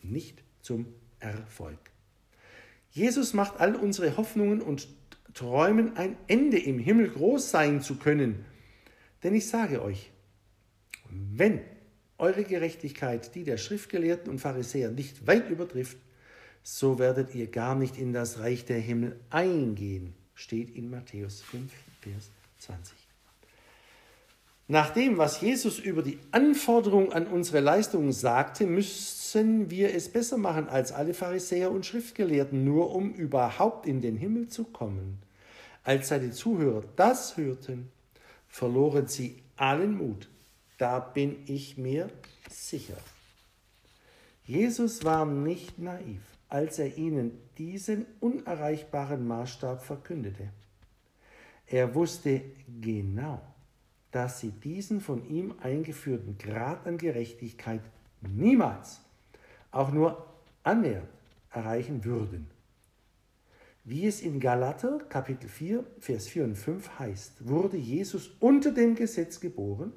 nicht zum Erfolg. Jesus macht all unsere Hoffnungen und Träumen ein Ende im Himmel groß sein zu können. Denn ich sage euch, wenn eure Gerechtigkeit die der Schriftgelehrten und Pharisäer nicht weit übertrifft, so werdet ihr gar nicht in das Reich der Himmel eingehen, steht in Matthäus 5, Vers 20. Nach dem, was Jesus über die Anforderung an unsere Leistungen sagte, müssen wir es besser machen als alle Pharisäer und Schriftgelehrten, nur um überhaupt in den Himmel zu kommen. Als seine Zuhörer das hörten, verloren sie allen Mut. Da bin ich mir sicher. Jesus war nicht naiv, als er ihnen diesen unerreichbaren Maßstab verkündete. Er wusste genau, dass sie diesen von ihm eingeführten Grad an Gerechtigkeit niemals, auch nur annähernd, erreichen würden. Wie es in Galater Kapitel 4, Vers 4 und 5 heißt, wurde Jesus unter dem Gesetz geboren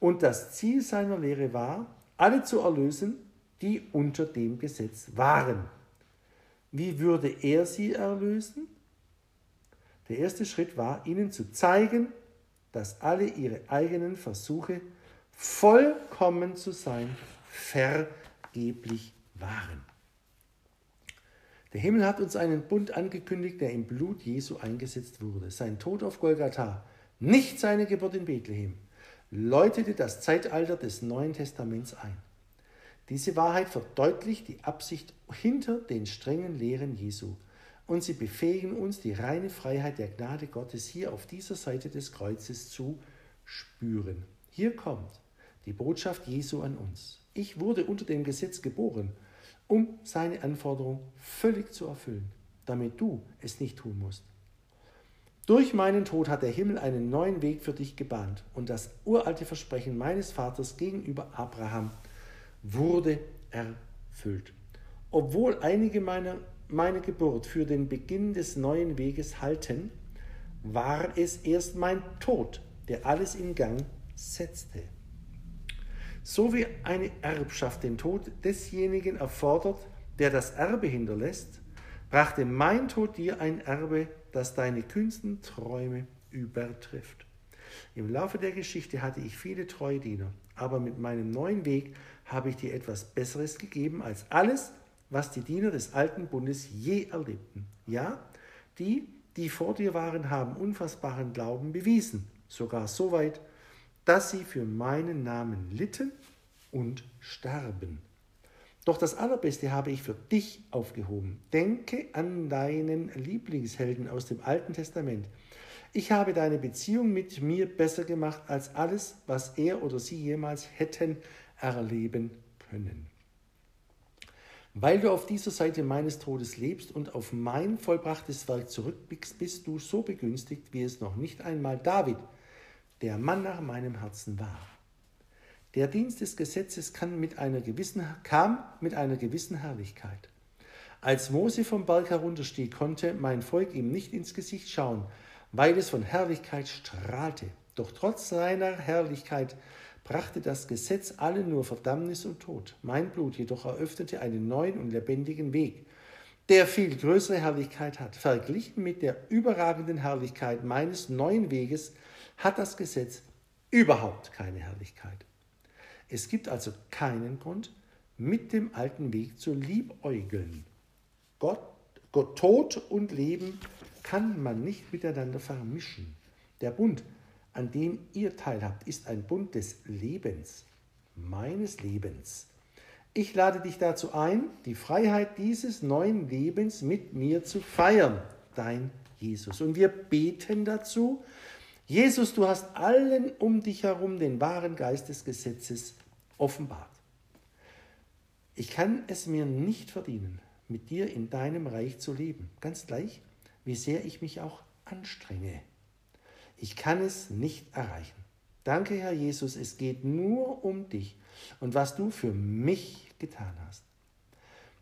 und das Ziel seiner Lehre war, alle zu erlösen, die unter dem Gesetz waren. Wie würde er sie erlösen? Der erste Schritt war, ihnen zu zeigen, dass alle ihre eigenen Versuche, vollkommen zu sein, vergeblich waren. Der Himmel hat uns einen Bund angekündigt, der im Blut Jesu eingesetzt wurde. Sein Tod auf Golgatha, nicht seine Geburt in Bethlehem, läutete das Zeitalter des Neuen Testaments ein. Diese Wahrheit verdeutlicht die Absicht hinter den strengen Lehren Jesu und sie befähigen uns, die reine Freiheit der Gnade Gottes hier auf dieser Seite des Kreuzes zu spüren. Hier kommt die Botschaft Jesu an uns. Ich wurde unter dem Gesetz geboren um seine Anforderung völlig zu erfüllen, damit du es nicht tun musst. Durch meinen Tod hat der Himmel einen neuen Weg für dich gebahnt und das uralte Versprechen meines Vaters gegenüber Abraham wurde erfüllt. Obwohl einige meine, meine Geburt für den Beginn des neuen Weges halten, war es erst mein Tod, der alles in Gang setzte. So wie eine Erbschaft den Tod desjenigen erfordert, der das Erbe hinterlässt, brachte mein Tod dir ein Erbe, das deine kühnsten Träume übertrifft. Im Laufe der Geschichte hatte ich viele treue Diener, aber mit meinem neuen Weg habe ich dir etwas Besseres gegeben als alles, was die Diener des alten Bundes je erlebten. Ja, die, die vor dir waren, haben unfassbaren Glauben bewiesen, sogar so weit, dass sie für meinen Namen litten und starben. Doch das Allerbeste habe ich für dich aufgehoben. Denke an deinen Lieblingshelden aus dem Alten Testament. Ich habe deine Beziehung mit mir besser gemacht als alles, was er oder sie jemals hätten erleben können. Weil du auf dieser Seite meines Todes lebst und auf mein vollbrachtes Werk zurückblickst, bist du so begünstigt, wie es noch nicht einmal David der Mann nach meinem Herzen war. Der Dienst des Gesetzes kann mit einer gewissen, kam mit einer gewissen Herrlichkeit. Als Mose vom Berg herunterstieg, konnte mein Volk ihm nicht ins Gesicht schauen, weil es von Herrlichkeit strahlte. Doch trotz seiner Herrlichkeit brachte das Gesetz allen nur Verdammnis und Tod. Mein Blut jedoch eröffnete einen neuen und lebendigen Weg, der viel größere Herrlichkeit hat. Verglichen mit der überragenden Herrlichkeit meines neuen Weges hat das Gesetz überhaupt keine Herrlichkeit. Es gibt also keinen Grund, mit dem alten Weg zu liebäugeln. Gott, Gott, Tod und Leben kann man nicht miteinander vermischen. Der Bund, an dem ihr teilhabt, ist ein Bund des Lebens, meines Lebens. Ich lade dich dazu ein, die Freiheit dieses neuen Lebens mit mir zu feiern, dein Jesus. Und wir beten dazu, Jesus, du hast allen um dich herum den wahren Geist des Gesetzes offenbart. Ich kann es mir nicht verdienen, mit dir in deinem Reich zu leben, ganz gleich, wie sehr ich mich auch anstrenge. Ich kann es nicht erreichen. Danke, Herr Jesus, es geht nur um dich und was du für mich getan hast.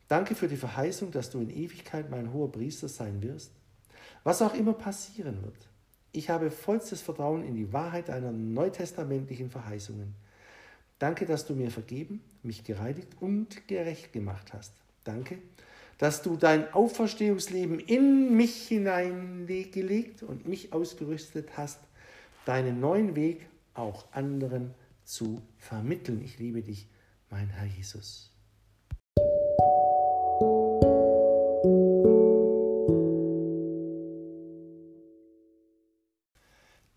Danke für die Verheißung, dass du in Ewigkeit mein hoher Priester sein wirst. Was auch immer passieren wird, ich habe vollstes Vertrauen in die Wahrheit deiner neutestamentlichen Verheißungen. Danke, dass du mir vergeben, mich gereinigt und gerecht gemacht hast. Danke, dass du dein Auferstehungsleben in mich hineingelegt und mich ausgerüstet hast, deinen neuen Weg auch anderen zu vermitteln. Ich liebe dich, mein Herr Jesus.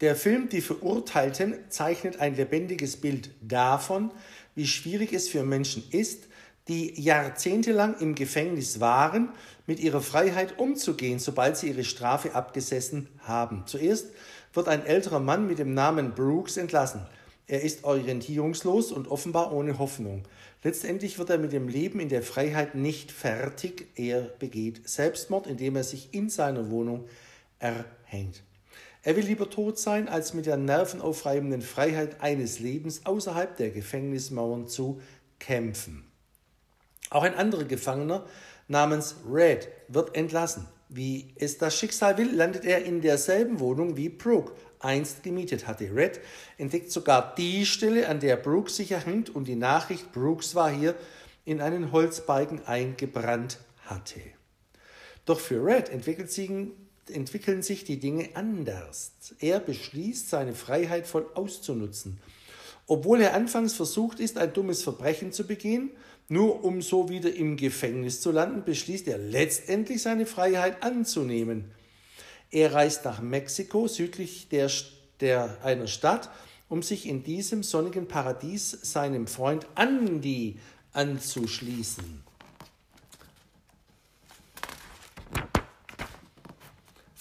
Der Film Die Verurteilten zeichnet ein lebendiges Bild davon, wie schwierig es für Menschen ist, die jahrzehntelang im Gefängnis waren, mit ihrer Freiheit umzugehen, sobald sie ihre Strafe abgesessen haben. Zuerst wird ein älterer Mann mit dem Namen Brooks entlassen. Er ist orientierungslos und offenbar ohne Hoffnung. Letztendlich wird er mit dem Leben in der Freiheit nicht fertig. Er begeht Selbstmord, indem er sich in seiner Wohnung erhängt. Er will lieber tot sein, als mit der nervenaufreibenden Freiheit eines Lebens außerhalb der Gefängnismauern zu kämpfen. Auch ein anderer Gefangener namens Red wird entlassen. Wie es das Schicksal will, landet er in derselben Wohnung wie Brooke einst gemietet hatte. Red entdeckt sogar die Stelle, an der Brooke sich erhängt und die Nachricht, Brooks war hier in einen Holzbalken eingebrannt hatte. Doch für Red entwickelt sich entwickeln sich die Dinge anders. Er beschließt, seine Freiheit voll auszunutzen. Obwohl er anfangs versucht ist, ein dummes Verbrechen zu begehen, nur um so wieder im Gefängnis zu landen, beschließt er letztendlich seine Freiheit anzunehmen. Er reist nach Mexiko südlich der, der, einer Stadt, um sich in diesem sonnigen Paradies seinem Freund Andy anzuschließen.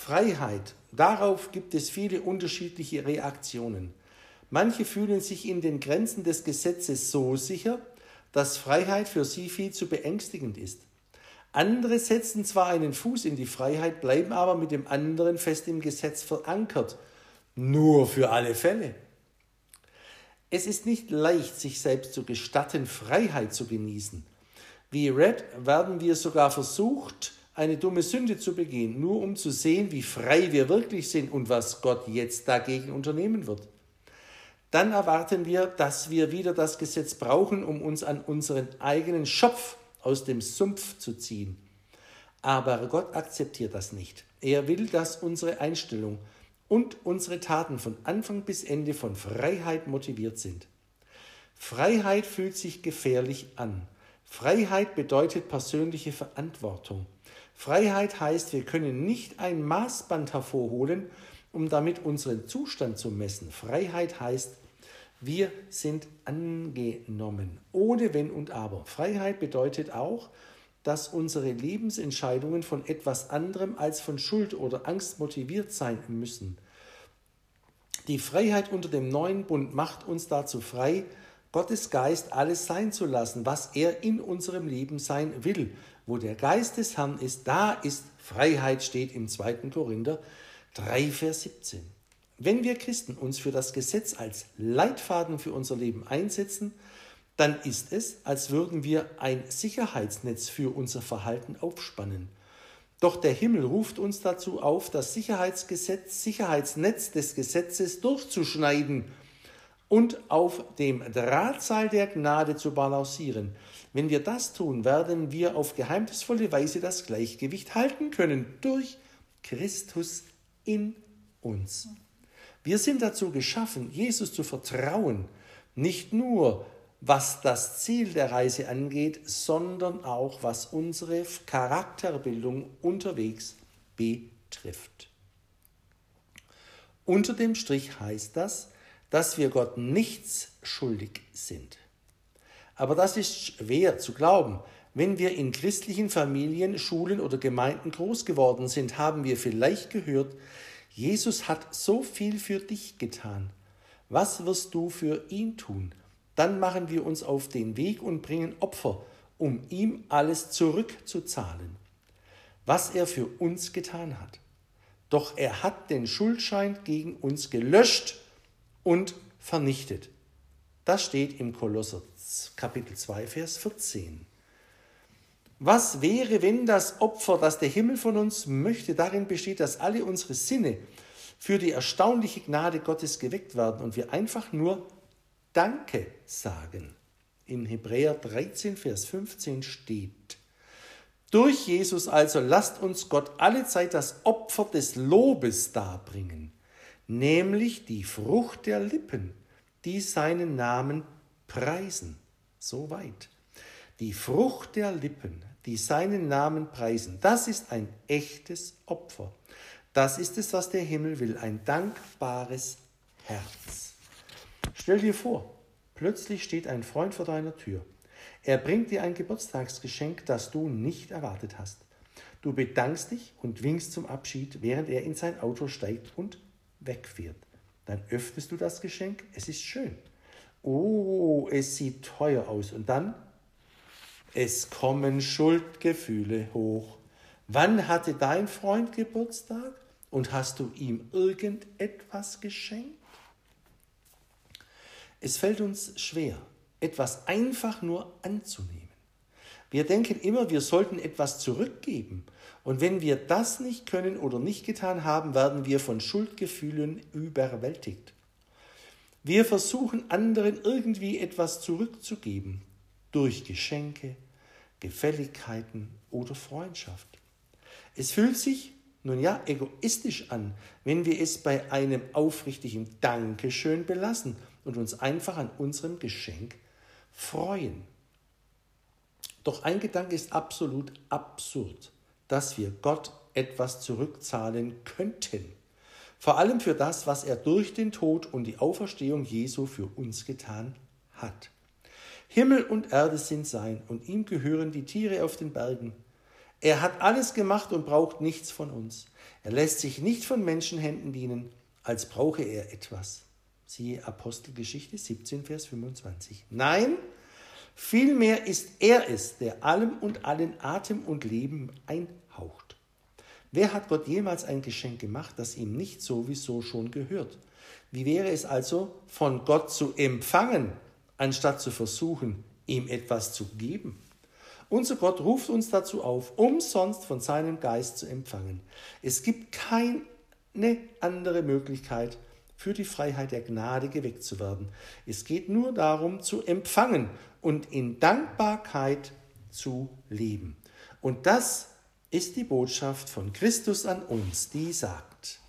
Freiheit, darauf gibt es viele unterschiedliche Reaktionen. Manche fühlen sich in den Grenzen des Gesetzes so sicher, dass Freiheit für sie viel zu beängstigend ist. Andere setzen zwar einen Fuß in die Freiheit, bleiben aber mit dem anderen fest im Gesetz verankert. Nur für alle Fälle. Es ist nicht leicht, sich selbst zu gestatten, Freiheit zu genießen. Wie Red werden wir sogar versucht, eine dumme Sünde zu begehen, nur um zu sehen, wie frei wir wirklich sind und was Gott jetzt dagegen unternehmen wird. Dann erwarten wir, dass wir wieder das Gesetz brauchen, um uns an unseren eigenen Schopf aus dem Sumpf zu ziehen. Aber Gott akzeptiert das nicht. Er will, dass unsere Einstellung und unsere Taten von Anfang bis Ende von Freiheit motiviert sind. Freiheit fühlt sich gefährlich an. Freiheit bedeutet persönliche Verantwortung. Freiheit heißt, wir können nicht ein Maßband hervorholen, um damit unseren Zustand zu messen. Freiheit heißt, wir sind angenommen, ohne Wenn und Aber. Freiheit bedeutet auch, dass unsere Lebensentscheidungen von etwas anderem als von Schuld oder Angst motiviert sein müssen. Die Freiheit unter dem neuen Bund macht uns dazu frei, Gottes Geist alles sein zu lassen, was er in unserem Leben sein will. Wo der Geist des Herrn ist, da ist Freiheit, steht im 2. Korinther 3, Vers 17. wenn wir Christen uns für das Gesetz als Leitfaden für unser Leben einsetzen, dann ist es, als würden wir ein Sicherheitsnetz für unser Verhalten aufspannen. Doch der Himmel ruft uns dazu auf, das Sicherheitsgesetz, Sicherheitsnetz des Gesetzes durchzuschneiden und auf dem Drahtseil der Gnade zu balancieren. Wenn wir das tun, werden wir auf geheimnisvolle Weise das Gleichgewicht halten können durch Christus in uns. Wir sind dazu geschaffen, Jesus zu vertrauen, nicht nur was das Ziel der Reise angeht, sondern auch was unsere Charakterbildung unterwegs betrifft. Unter dem Strich heißt das, dass wir Gott nichts schuldig sind. Aber das ist schwer zu glauben. Wenn wir in christlichen Familien, Schulen oder Gemeinden groß geworden sind, haben wir vielleicht gehört, Jesus hat so viel für dich getan. Was wirst du für ihn tun? Dann machen wir uns auf den Weg und bringen Opfer, um ihm alles zurückzuzahlen, was er für uns getan hat. Doch er hat den Schuldschein gegen uns gelöscht und vernichtet. Das steht im Kolosser Kapitel 2, Vers 14. Was wäre, wenn das Opfer, das der Himmel von uns möchte, darin besteht, dass alle unsere Sinne für die erstaunliche Gnade Gottes geweckt werden und wir einfach nur Danke sagen? In Hebräer 13, Vers 15 steht, durch Jesus also lasst uns Gott alle Zeit das Opfer des Lobes darbringen, nämlich die Frucht der Lippen, die seinen Namen preisen. So weit. Die Frucht der Lippen, die seinen Namen preisen, das ist ein echtes Opfer. Das ist es, was der Himmel will, ein dankbares Herz. Stell dir vor, plötzlich steht ein Freund vor deiner Tür. Er bringt dir ein Geburtstagsgeschenk, das du nicht erwartet hast. Du bedankst dich und winkst zum Abschied, während er in sein Auto steigt und wegfährt. Dann öffnest du das Geschenk, es ist schön. Oh, es sieht teuer aus. Und dann es kommen Schuldgefühle hoch. Wann hatte dein Freund Geburtstag und hast du ihm irgendetwas geschenkt? Es fällt uns schwer, etwas einfach nur anzunehmen. Wir denken immer, wir sollten etwas zurückgeben. Und wenn wir das nicht können oder nicht getan haben, werden wir von Schuldgefühlen überwältigt. Wir versuchen anderen irgendwie etwas zurückzugeben durch Geschenke, Gefälligkeiten oder Freundschaft. Es fühlt sich nun ja egoistisch an, wenn wir es bei einem aufrichtigen Dankeschön belassen und uns einfach an unserem Geschenk freuen. Doch ein Gedanke ist absolut absurd, dass wir Gott etwas zurückzahlen könnten. Vor allem für das, was er durch den Tod und die Auferstehung Jesu für uns getan hat. Himmel und Erde sind sein, und ihm gehören die Tiere auf den Bergen. Er hat alles gemacht und braucht nichts von uns. Er lässt sich nicht von Menschenhänden dienen, als brauche er etwas. Siehe Apostelgeschichte 17, Vers 25. Nein, vielmehr ist er es, der allem und allen Atem und Leben einhaucht. Wer hat Gott jemals ein Geschenk gemacht, das ihm nicht sowieso schon gehört? Wie wäre es also, von Gott zu empfangen, anstatt zu versuchen, ihm etwas zu geben. Unser Gott ruft uns dazu auf, umsonst von seinem Geist zu empfangen. Es gibt keine andere Möglichkeit, für die Freiheit der Gnade geweckt zu werden. Es geht nur darum, zu empfangen und in Dankbarkeit zu leben. Und das ist die Botschaft von Christus an uns, die sagt,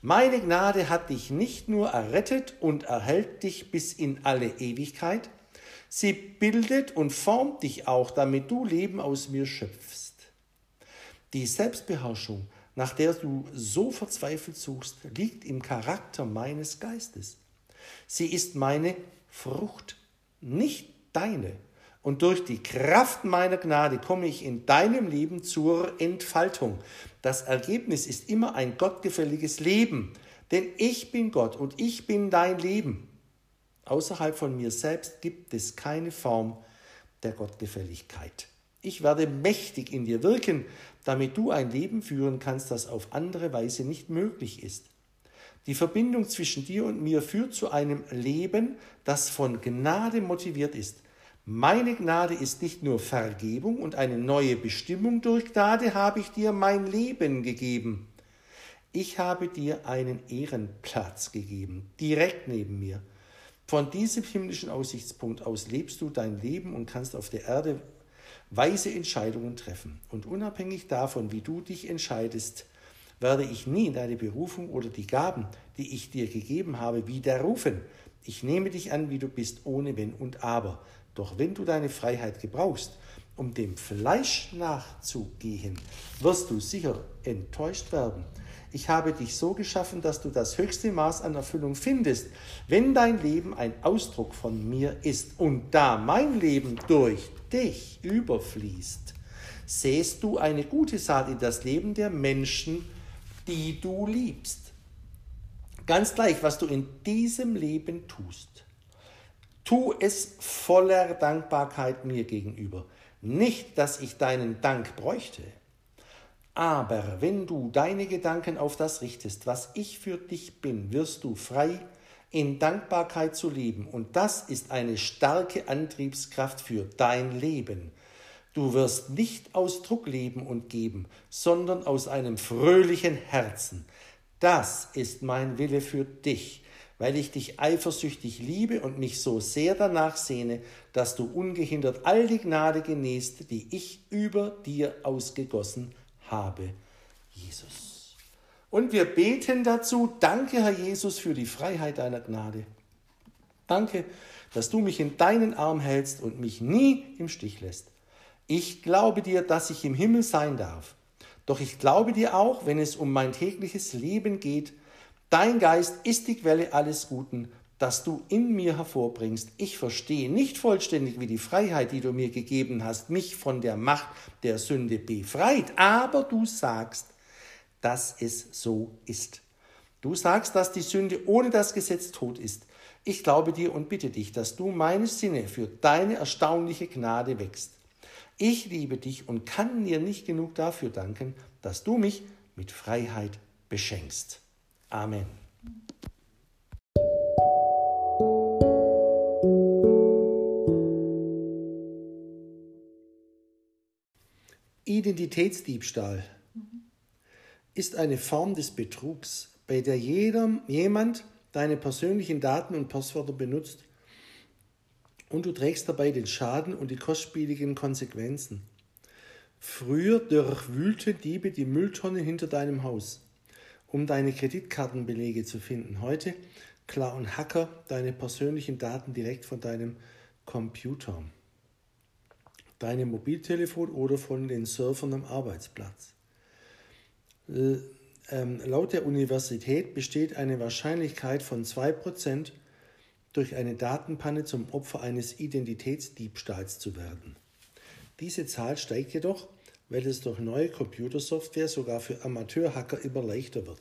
meine Gnade hat dich nicht nur errettet und erhält dich bis in alle Ewigkeit, sie bildet und formt dich auch, damit du Leben aus mir schöpfst. Die Selbstbeherrschung, nach der du so verzweifelt suchst, liegt im Charakter meines Geistes. Sie ist meine Frucht, nicht deine. Und durch die Kraft meiner Gnade komme ich in deinem Leben zur Entfaltung. Das Ergebnis ist immer ein gottgefälliges Leben, denn ich bin Gott und ich bin dein Leben. Außerhalb von mir selbst gibt es keine Form der Gottgefälligkeit. Ich werde mächtig in dir wirken, damit du ein Leben führen kannst, das auf andere Weise nicht möglich ist. Die Verbindung zwischen dir und mir führt zu einem Leben, das von Gnade motiviert ist. Meine Gnade ist nicht nur Vergebung und eine neue Bestimmung, durch Gnade habe ich dir mein Leben gegeben. Ich habe dir einen Ehrenplatz gegeben, direkt neben mir. Von diesem himmlischen Aussichtspunkt aus lebst du dein Leben und kannst auf der Erde weise Entscheidungen treffen. Und unabhängig davon, wie du dich entscheidest, werde ich nie deine Berufung oder die Gaben, die ich dir gegeben habe, widerrufen. Ich nehme dich an, wie du bist, ohne Wenn und Aber. Doch wenn du deine Freiheit gebrauchst, um dem Fleisch nachzugehen, wirst du sicher enttäuscht werden. Ich habe dich so geschaffen, dass du das höchste Maß an Erfüllung findest, wenn dein Leben ein Ausdruck von mir ist. Und da mein Leben durch dich überfließt, sähst du eine gute Saat in das Leben der Menschen, die du liebst. Ganz gleich, was du in diesem Leben tust. Tu es voller Dankbarkeit mir gegenüber. Nicht, dass ich deinen Dank bräuchte. Aber wenn du deine Gedanken auf das richtest, was ich für dich bin, wirst du frei in Dankbarkeit zu leben. Und das ist eine starke Antriebskraft für dein Leben. Du wirst nicht aus Druck leben und geben, sondern aus einem fröhlichen Herzen. Das ist mein Wille für dich, weil ich dich eifersüchtig liebe und mich so sehr danach sehne, dass du ungehindert all die Gnade genießt, die ich über dir ausgegossen habe. Jesus. Und wir beten dazu, danke Herr Jesus für die Freiheit deiner Gnade. Danke, dass du mich in deinen Arm hältst und mich nie im Stich lässt. Ich glaube dir, dass ich im Himmel sein darf. Doch ich glaube dir auch, wenn es um mein tägliches Leben geht, dein Geist ist die Quelle alles Guten, das du in mir hervorbringst. Ich verstehe nicht vollständig, wie die Freiheit, die du mir gegeben hast, mich von der Macht der Sünde befreit, aber du sagst, dass es so ist. Du sagst, dass die Sünde ohne das Gesetz tot ist. Ich glaube dir und bitte dich, dass du meine Sinne für deine erstaunliche Gnade wächst. Ich liebe dich und kann dir nicht genug dafür danken, dass du mich mit Freiheit beschenkst. Amen. Identitätsdiebstahl ist eine Form des Betrugs, bei der jeder, jemand deine persönlichen Daten und Passwörter benutzt, und du trägst dabei den Schaden und die kostspieligen Konsequenzen. Früher durchwühlten Diebe die Mülltonne hinter deinem Haus, um deine Kreditkartenbelege zu finden. Heute klauen Hacker deine persönlichen Daten direkt von deinem Computer, deinem Mobiltelefon oder von den Surfern am Arbeitsplatz. Ähm, laut der Universität besteht eine Wahrscheinlichkeit von 2%, durch eine Datenpanne zum Opfer eines Identitätsdiebstahls zu werden. Diese Zahl steigt jedoch, weil es durch neue Computersoftware sogar für Amateurhacker immer leichter wird.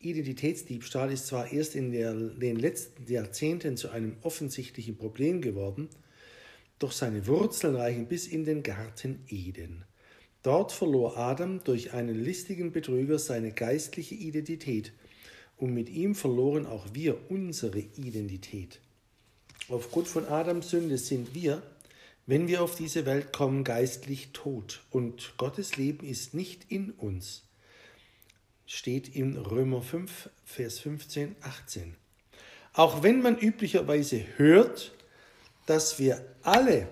Identitätsdiebstahl ist zwar erst in der, den letzten Jahrzehnten zu einem offensichtlichen Problem geworden, doch seine Wurzeln reichen bis in den Garten Eden. Dort verlor Adam durch einen listigen Betrüger seine geistliche Identität und mit ihm verloren auch wir unsere Identität. Aufgrund von Adams Sünde sind wir, wenn wir auf diese Welt kommen, geistlich tot und Gottes Leben ist nicht in uns. Steht in Römer 5, Vers 15, 18. Auch wenn man üblicherweise hört, dass wir alle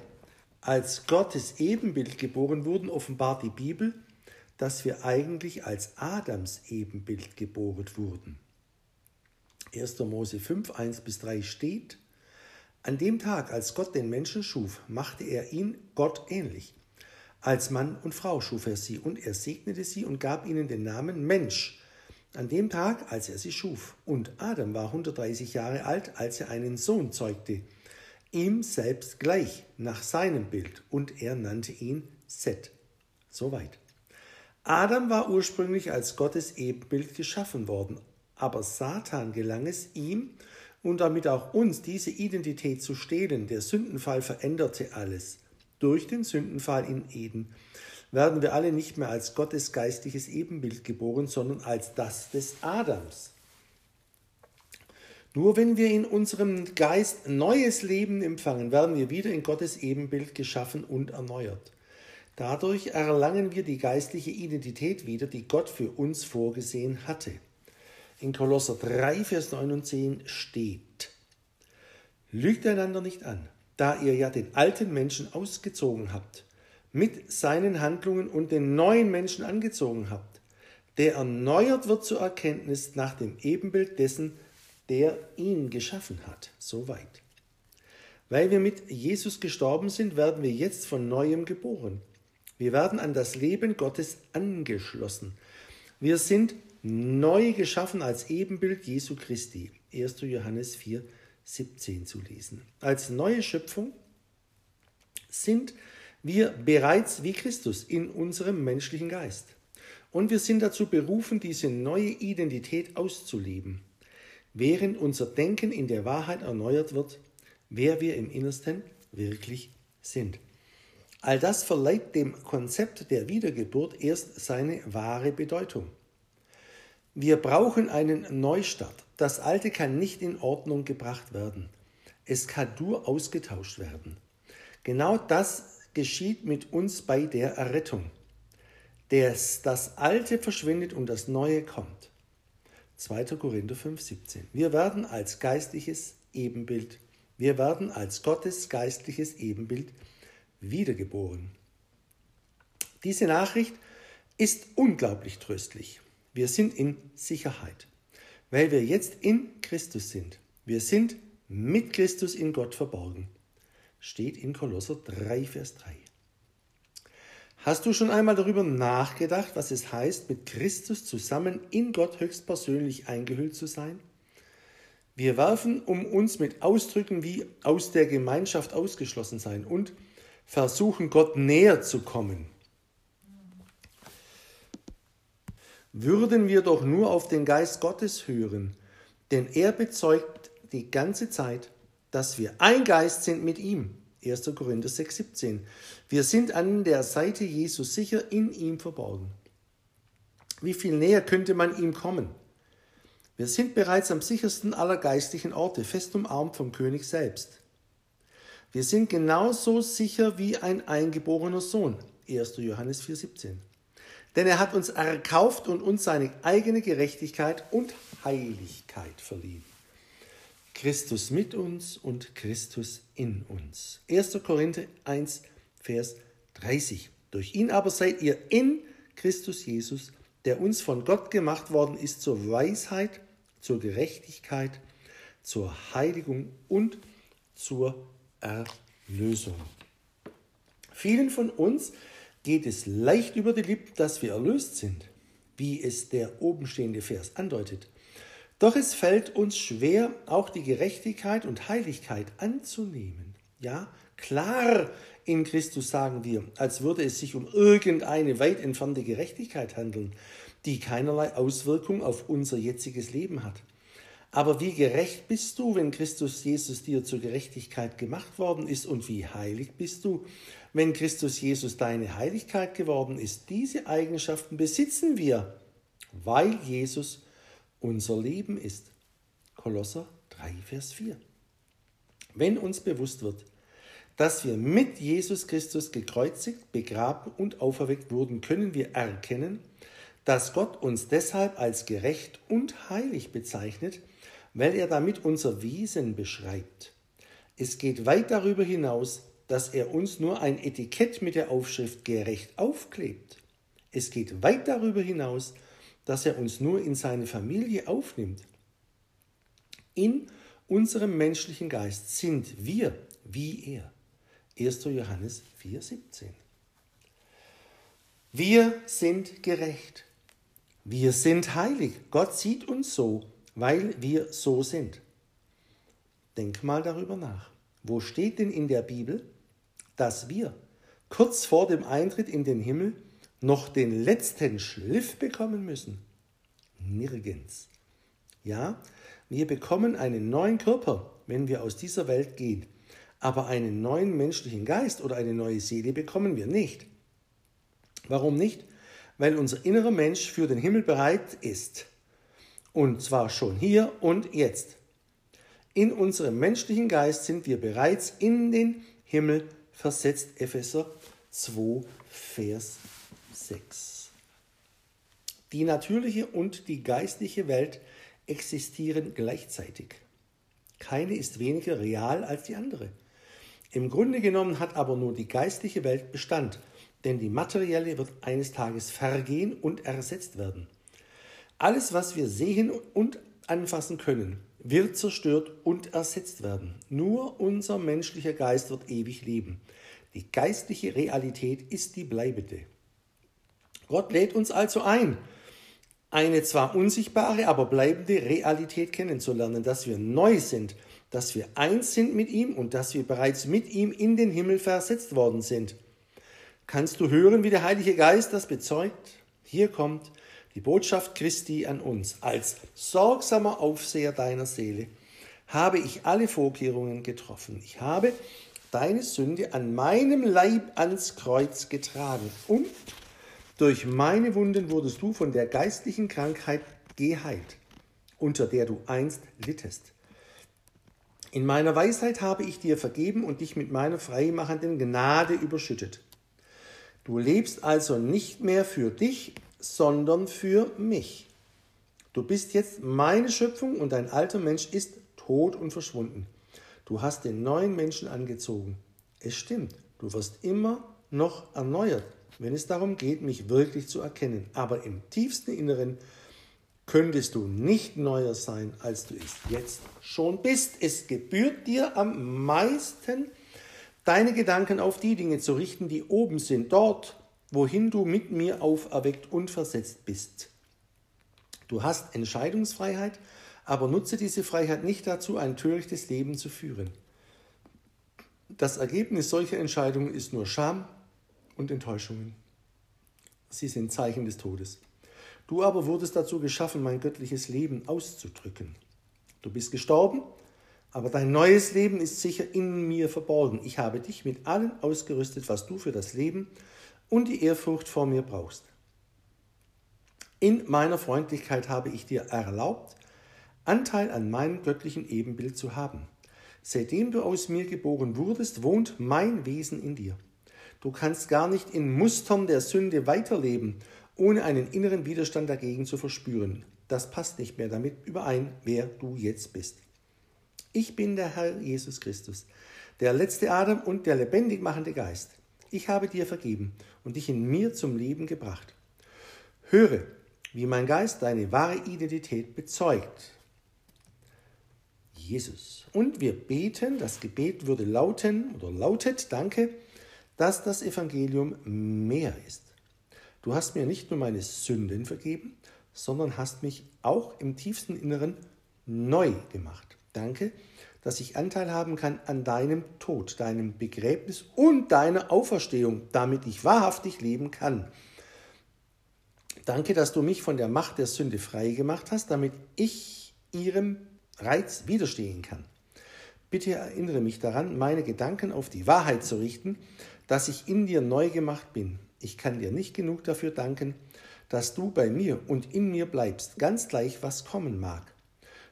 als Gottes Ebenbild geboren wurden, offenbart die Bibel, dass wir eigentlich als Adams Ebenbild geboren wurden. 1. Mose 5, 1 bis 3 steht, an dem Tag, als Gott den Menschen schuf, machte er ihn Gott ähnlich. Als Mann und Frau schuf er sie und er segnete sie und gab ihnen den Namen Mensch. An dem Tag, als er sie schuf. Und Adam war 130 Jahre alt, als er einen Sohn zeugte, ihm selbst gleich, nach seinem Bild, und er nannte ihn Set. Soweit. Adam war ursprünglich als Gottes Ebenbild geschaffen worden, aber Satan gelang es ihm und damit auch uns diese Identität zu stehlen. Der Sündenfall veränderte alles. Durch den Sündenfall in Eden werden wir alle nicht mehr als Gottes geistliches Ebenbild geboren, sondern als das des Adams. Nur wenn wir in unserem Geist neues Leben empfangen, werden wir wieder in Gottes Ebenbild geschaffen und erneuert. Dadurch erlangen wir die geistliche Identität wieder, die Gott für uns vorgesehen hatte. In Kolosser 3, Vers 9 und 10 steht, Lügt einander nicht an, da ihr ja den alten Menschen ausgezogen habt, mit seinen Handlungen und den neuen Menschen angezogen habt, der erneuert wird zur Erkenntnis nach dem Ebenbild dessen, der ihn geschaffen hat. Soweit. Weil wir mit Jesus gestorben sind, werden wir jetzt von neuem geboren. Wir werden an das Leben Gottes angeschlossen. Wir sind neu geschaffen als Ebenbild Jesu Christi. 1. Johannes 4, 17 zu lesen. Als neue Schöpfung sind wir bereits wie Christus in unserem menschlichen Geist. Und wir sind dazu berufen, diese neue Identität auszuleben während unser Denken in der Wahrheit erneuert wird, wer wir im Innersten wirklich sind. All das verleiht dem Konzept der Wiedergeburt erst seine wahre Bedeutung. Wir brauchen einen Neustart. Das Alte kann nicht in Ordnung gebracht werden. Es kann nur ausgetauscht werden. Genau das geschieht mit uns bei der Errettung. Das, das Alte verschwindet und das Neue kommt. 2. Korinther 5, 17. Wir werden als geistliches Ebenbild, wir werden als Gottes geistliches Ebenbild wiedergeboren. Diese Nachricht ist unglaublich tröstlich. Wir sind in Sicherheit, weil wir jetzt in Christus sind. Wir sind mit Christus in Gott verborgen. Steht in Kolosser 3, Vers 3. Hast du schon einmal darüber nachgedacht, was es heißt, mit Christus zusammen in Gott höchstpersönlich eingehüllt zu sein? Wir werfen um uns mit Ausdrücken wie aus der Gemeinschaft ausgeschlossen sein und versuchen Gott näher zu kommen. Würden wir doch nur auf den Geist Gottes hören, denn er bezeugt die ganze Zeit, dass wir ein Geist sind mit ihm. 1. Korinther 6, 17. Wir sind an der Seite Jesus sicher in ihm verborgen. Wie viel näher könnte man ihm kommen? Wir sind bereits am sichersten aller geistlichen Orte, fest umarmt vom König selbst. Wir sind genauso sicher wie ein eingeborener Sohn. 1. Johannes 4,17. Denn er hat uns erkauft und uns seine eigene Gerechtigkeit und Heiligkeit verliehen. Christus mit uns und Christus in uns. 1. Korinther 1, Vers 30. Durch ihn aber seid ihr in Christus Jesus, der uns von Gott gemacht worden ist zur Weisheit, zur Gerechtigkeit, zur Heiligung und zur Erlösung. Vielen von uns geht es leicht über die Lippen, dass wir erlöst sind, wie es der obenstehende Vers andeutet. Doch es fällt uns schwer, auch die Gerechtigkeit und Heiligkeit anzunehmen. Ja, klar in Christus sagen wir, als würde es sich um irgendeine weit entfernte Gerechtigkeit handeln, die keinerlei Auswirkung auf unser jetziges Leben hat. Aber wie gerecht bist du, wenn Christus Jesus dir zur Gerechtigkeit gemacht worden ist? Und wie heilig bist du, wenn Christus Jesus deine Heiligkeit geworden ist? Diese Eigenschaften besitzen wir, weil Jesus unser Leben ist. Kolosser 3, Vers 4. Wenn uns bewusst wird, dass wir mit Jesus Christus gekreuzigt, begraben und auferweckt wurden, können wir erkennen, dass Gott uns deshalb als gerecht und heilig bezeichnet, weil er damit unser Wesen beschreibt. Es geht weit darüber hinaus, dass er uns nur ein Etikett mit der Aufschrift gerecht aufklebt. Es geht weit darüber hinaus, dass er uns nur in seine Familie aufnimmt. In unserem menschlichen Geist sind wir wie er. 1. Johannes 4,17. Wir sind gerecht. Wir sind heilig. Gott sieht uns so, weil wir so sind. Denk mal darüber nach. Wo steht denn in der Bibel, dass wir kurz vor dem Eintritt in den Himmel noch den letzten Schliff bekommen müssen? Nirgends. Ja, wir bekommen einen neuen Körper, wenn wir aus dieser Welt gehen, aber einen neuen menschlichen Geist oder eine neue Seele bekommen wir nicht. Warum nicht? Weil unser innerer Mensch für den Himmel bereit ist. Und zwar schon hier und jetzt. In unserem menschlichen Geist sind wir bereits in den Himmel versetzt. Epheser 2, Vers 6. Die natürliche und die geistliche Welt existieren gleichzeitig. Keine ist weniger real als die andere. Im Grunde genommen hat aber nur die geistliche Welt Bestand, denn die materielle wird eines Tages vergehen und ersetzt werden. Alles, was wir sehen und anfassen können, wird zerstört und ersetzt werden. Nur unser menschlicher Geist wird ewig leben. Die geistliche Realität ist die bleibende. Gott lädt uns also ein, eine zwar unsichtbare, aber bleibende Realität kennenzulernen, dass wir neu sind, dass wir eins sind mit ihm und dass wir bereits mit ihm in den Himmel versetzt worden sind. Kannst du hören, wie der Heilige Geist das bezeugt? Hier kommt die Botschaft Christi an uns. Als sorgsamer Aufseher deiner Seele habe ich alle Vorkehrungen getroffen. Ich habe deine Sünde an meinem Leib ans Kreuz getragen und durch meine Wunden wurdest du von der geistlichen Krankheit geheilt, unter der du einst littest. In meiner Weisheit habe ich dir vergeben und dich mit meiner freimachenden Gnade überschüttet. Du lebst also nicht mehr für dich, sondern für mich. Du bist jetzt meine Schöpfung und dein alter Mensch ist tot und verschwunden. Du hast den neuen Menschen angezogen. Es stimmt, du wirst immer noch erneuert, wenn es darum geht, mich wirklich zu erkennen. Aber im tiefsten Inneren könntest du nicht neuer sein, als du es jetzt schon bist. Es gebührt dir am meisten, deine Gedanken auf die Dinge zu richten, die oben sind, dort, wohin du mit mir auferweckt und versetzt bist. Du hast Entscheidungsfreiheit, aber nutze diese Freiheit nicht dazu, ein törichtes Leben zu führen. Das Ergebnis solcher Entscheidungen ist nur Scham und Enttäuschungen. Sie sind Zeichen des Todes. Du aber wurdest dazu geschaffen, mein göttliches Leben auszudrücken. Du bist gestorben, aber dein neues Leben ist sicher in mir verborgen. Ich habe dich mit allem ausgerüstet, was du für das Leben und die Ehrfurcht vor mir brauchst. In meiner Freundlichkeit habe ich dir erlaubt, Anteil an meinem göttlichen Ebenbild zu haben. Seitdem du aus mir geboren wurdest, wohnt mein Wesen in dir. Du kannst gar nicht in Mustern der Sünde weiterleben, ohne einen inneren Widerstand dagegen zu verspüren. Das passt nicht mehr damit überein, wer du jetzt bist. Ich bin der Herr Jesus Christus, der letzte Adam und der lebendig machende Geist. Ich habe dir vergeben und dich in mir zum Leben gebracht. Höre, wie mein Geist deine wahre Identität bezeugt. Jesus. Und wir beten, das Gebet würde lauten oder lautet, danke, dass das Evangelium mehr ist. Du hast mir nicht nur meine Sünden vergeben, sondern hast mich auch im tiefsten Inneren neu gemacht. Danke, dass ich Anteil haben kann an deinem Tod, deinem Begräbnis und deiner Auferstehung, damit ich wahrhaftig leben kann. Danke, dass du mich von der Macht der Sünde frei gemacht hast, damit ich ihrem Reiz widerstehen kann. Bitte erinnere mich daran, meine Gedanken auf die Wahrheit zu richten, dass ich in dir neu gemacht bin. Ich kann dir nicht genug dafür danken, dass du bei mir und in mir bleibst, ganz gleich was kommen mag.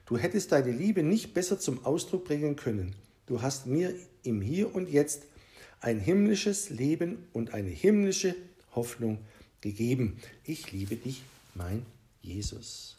Du hättest deine Liebe nicht besser zum Ausdruck bringen können. Du hast mir im Hier und Jetzt ein himmlisches Leben und eine himmlische Hoffnung gegeben. Ich liebe dich, mein Jesus.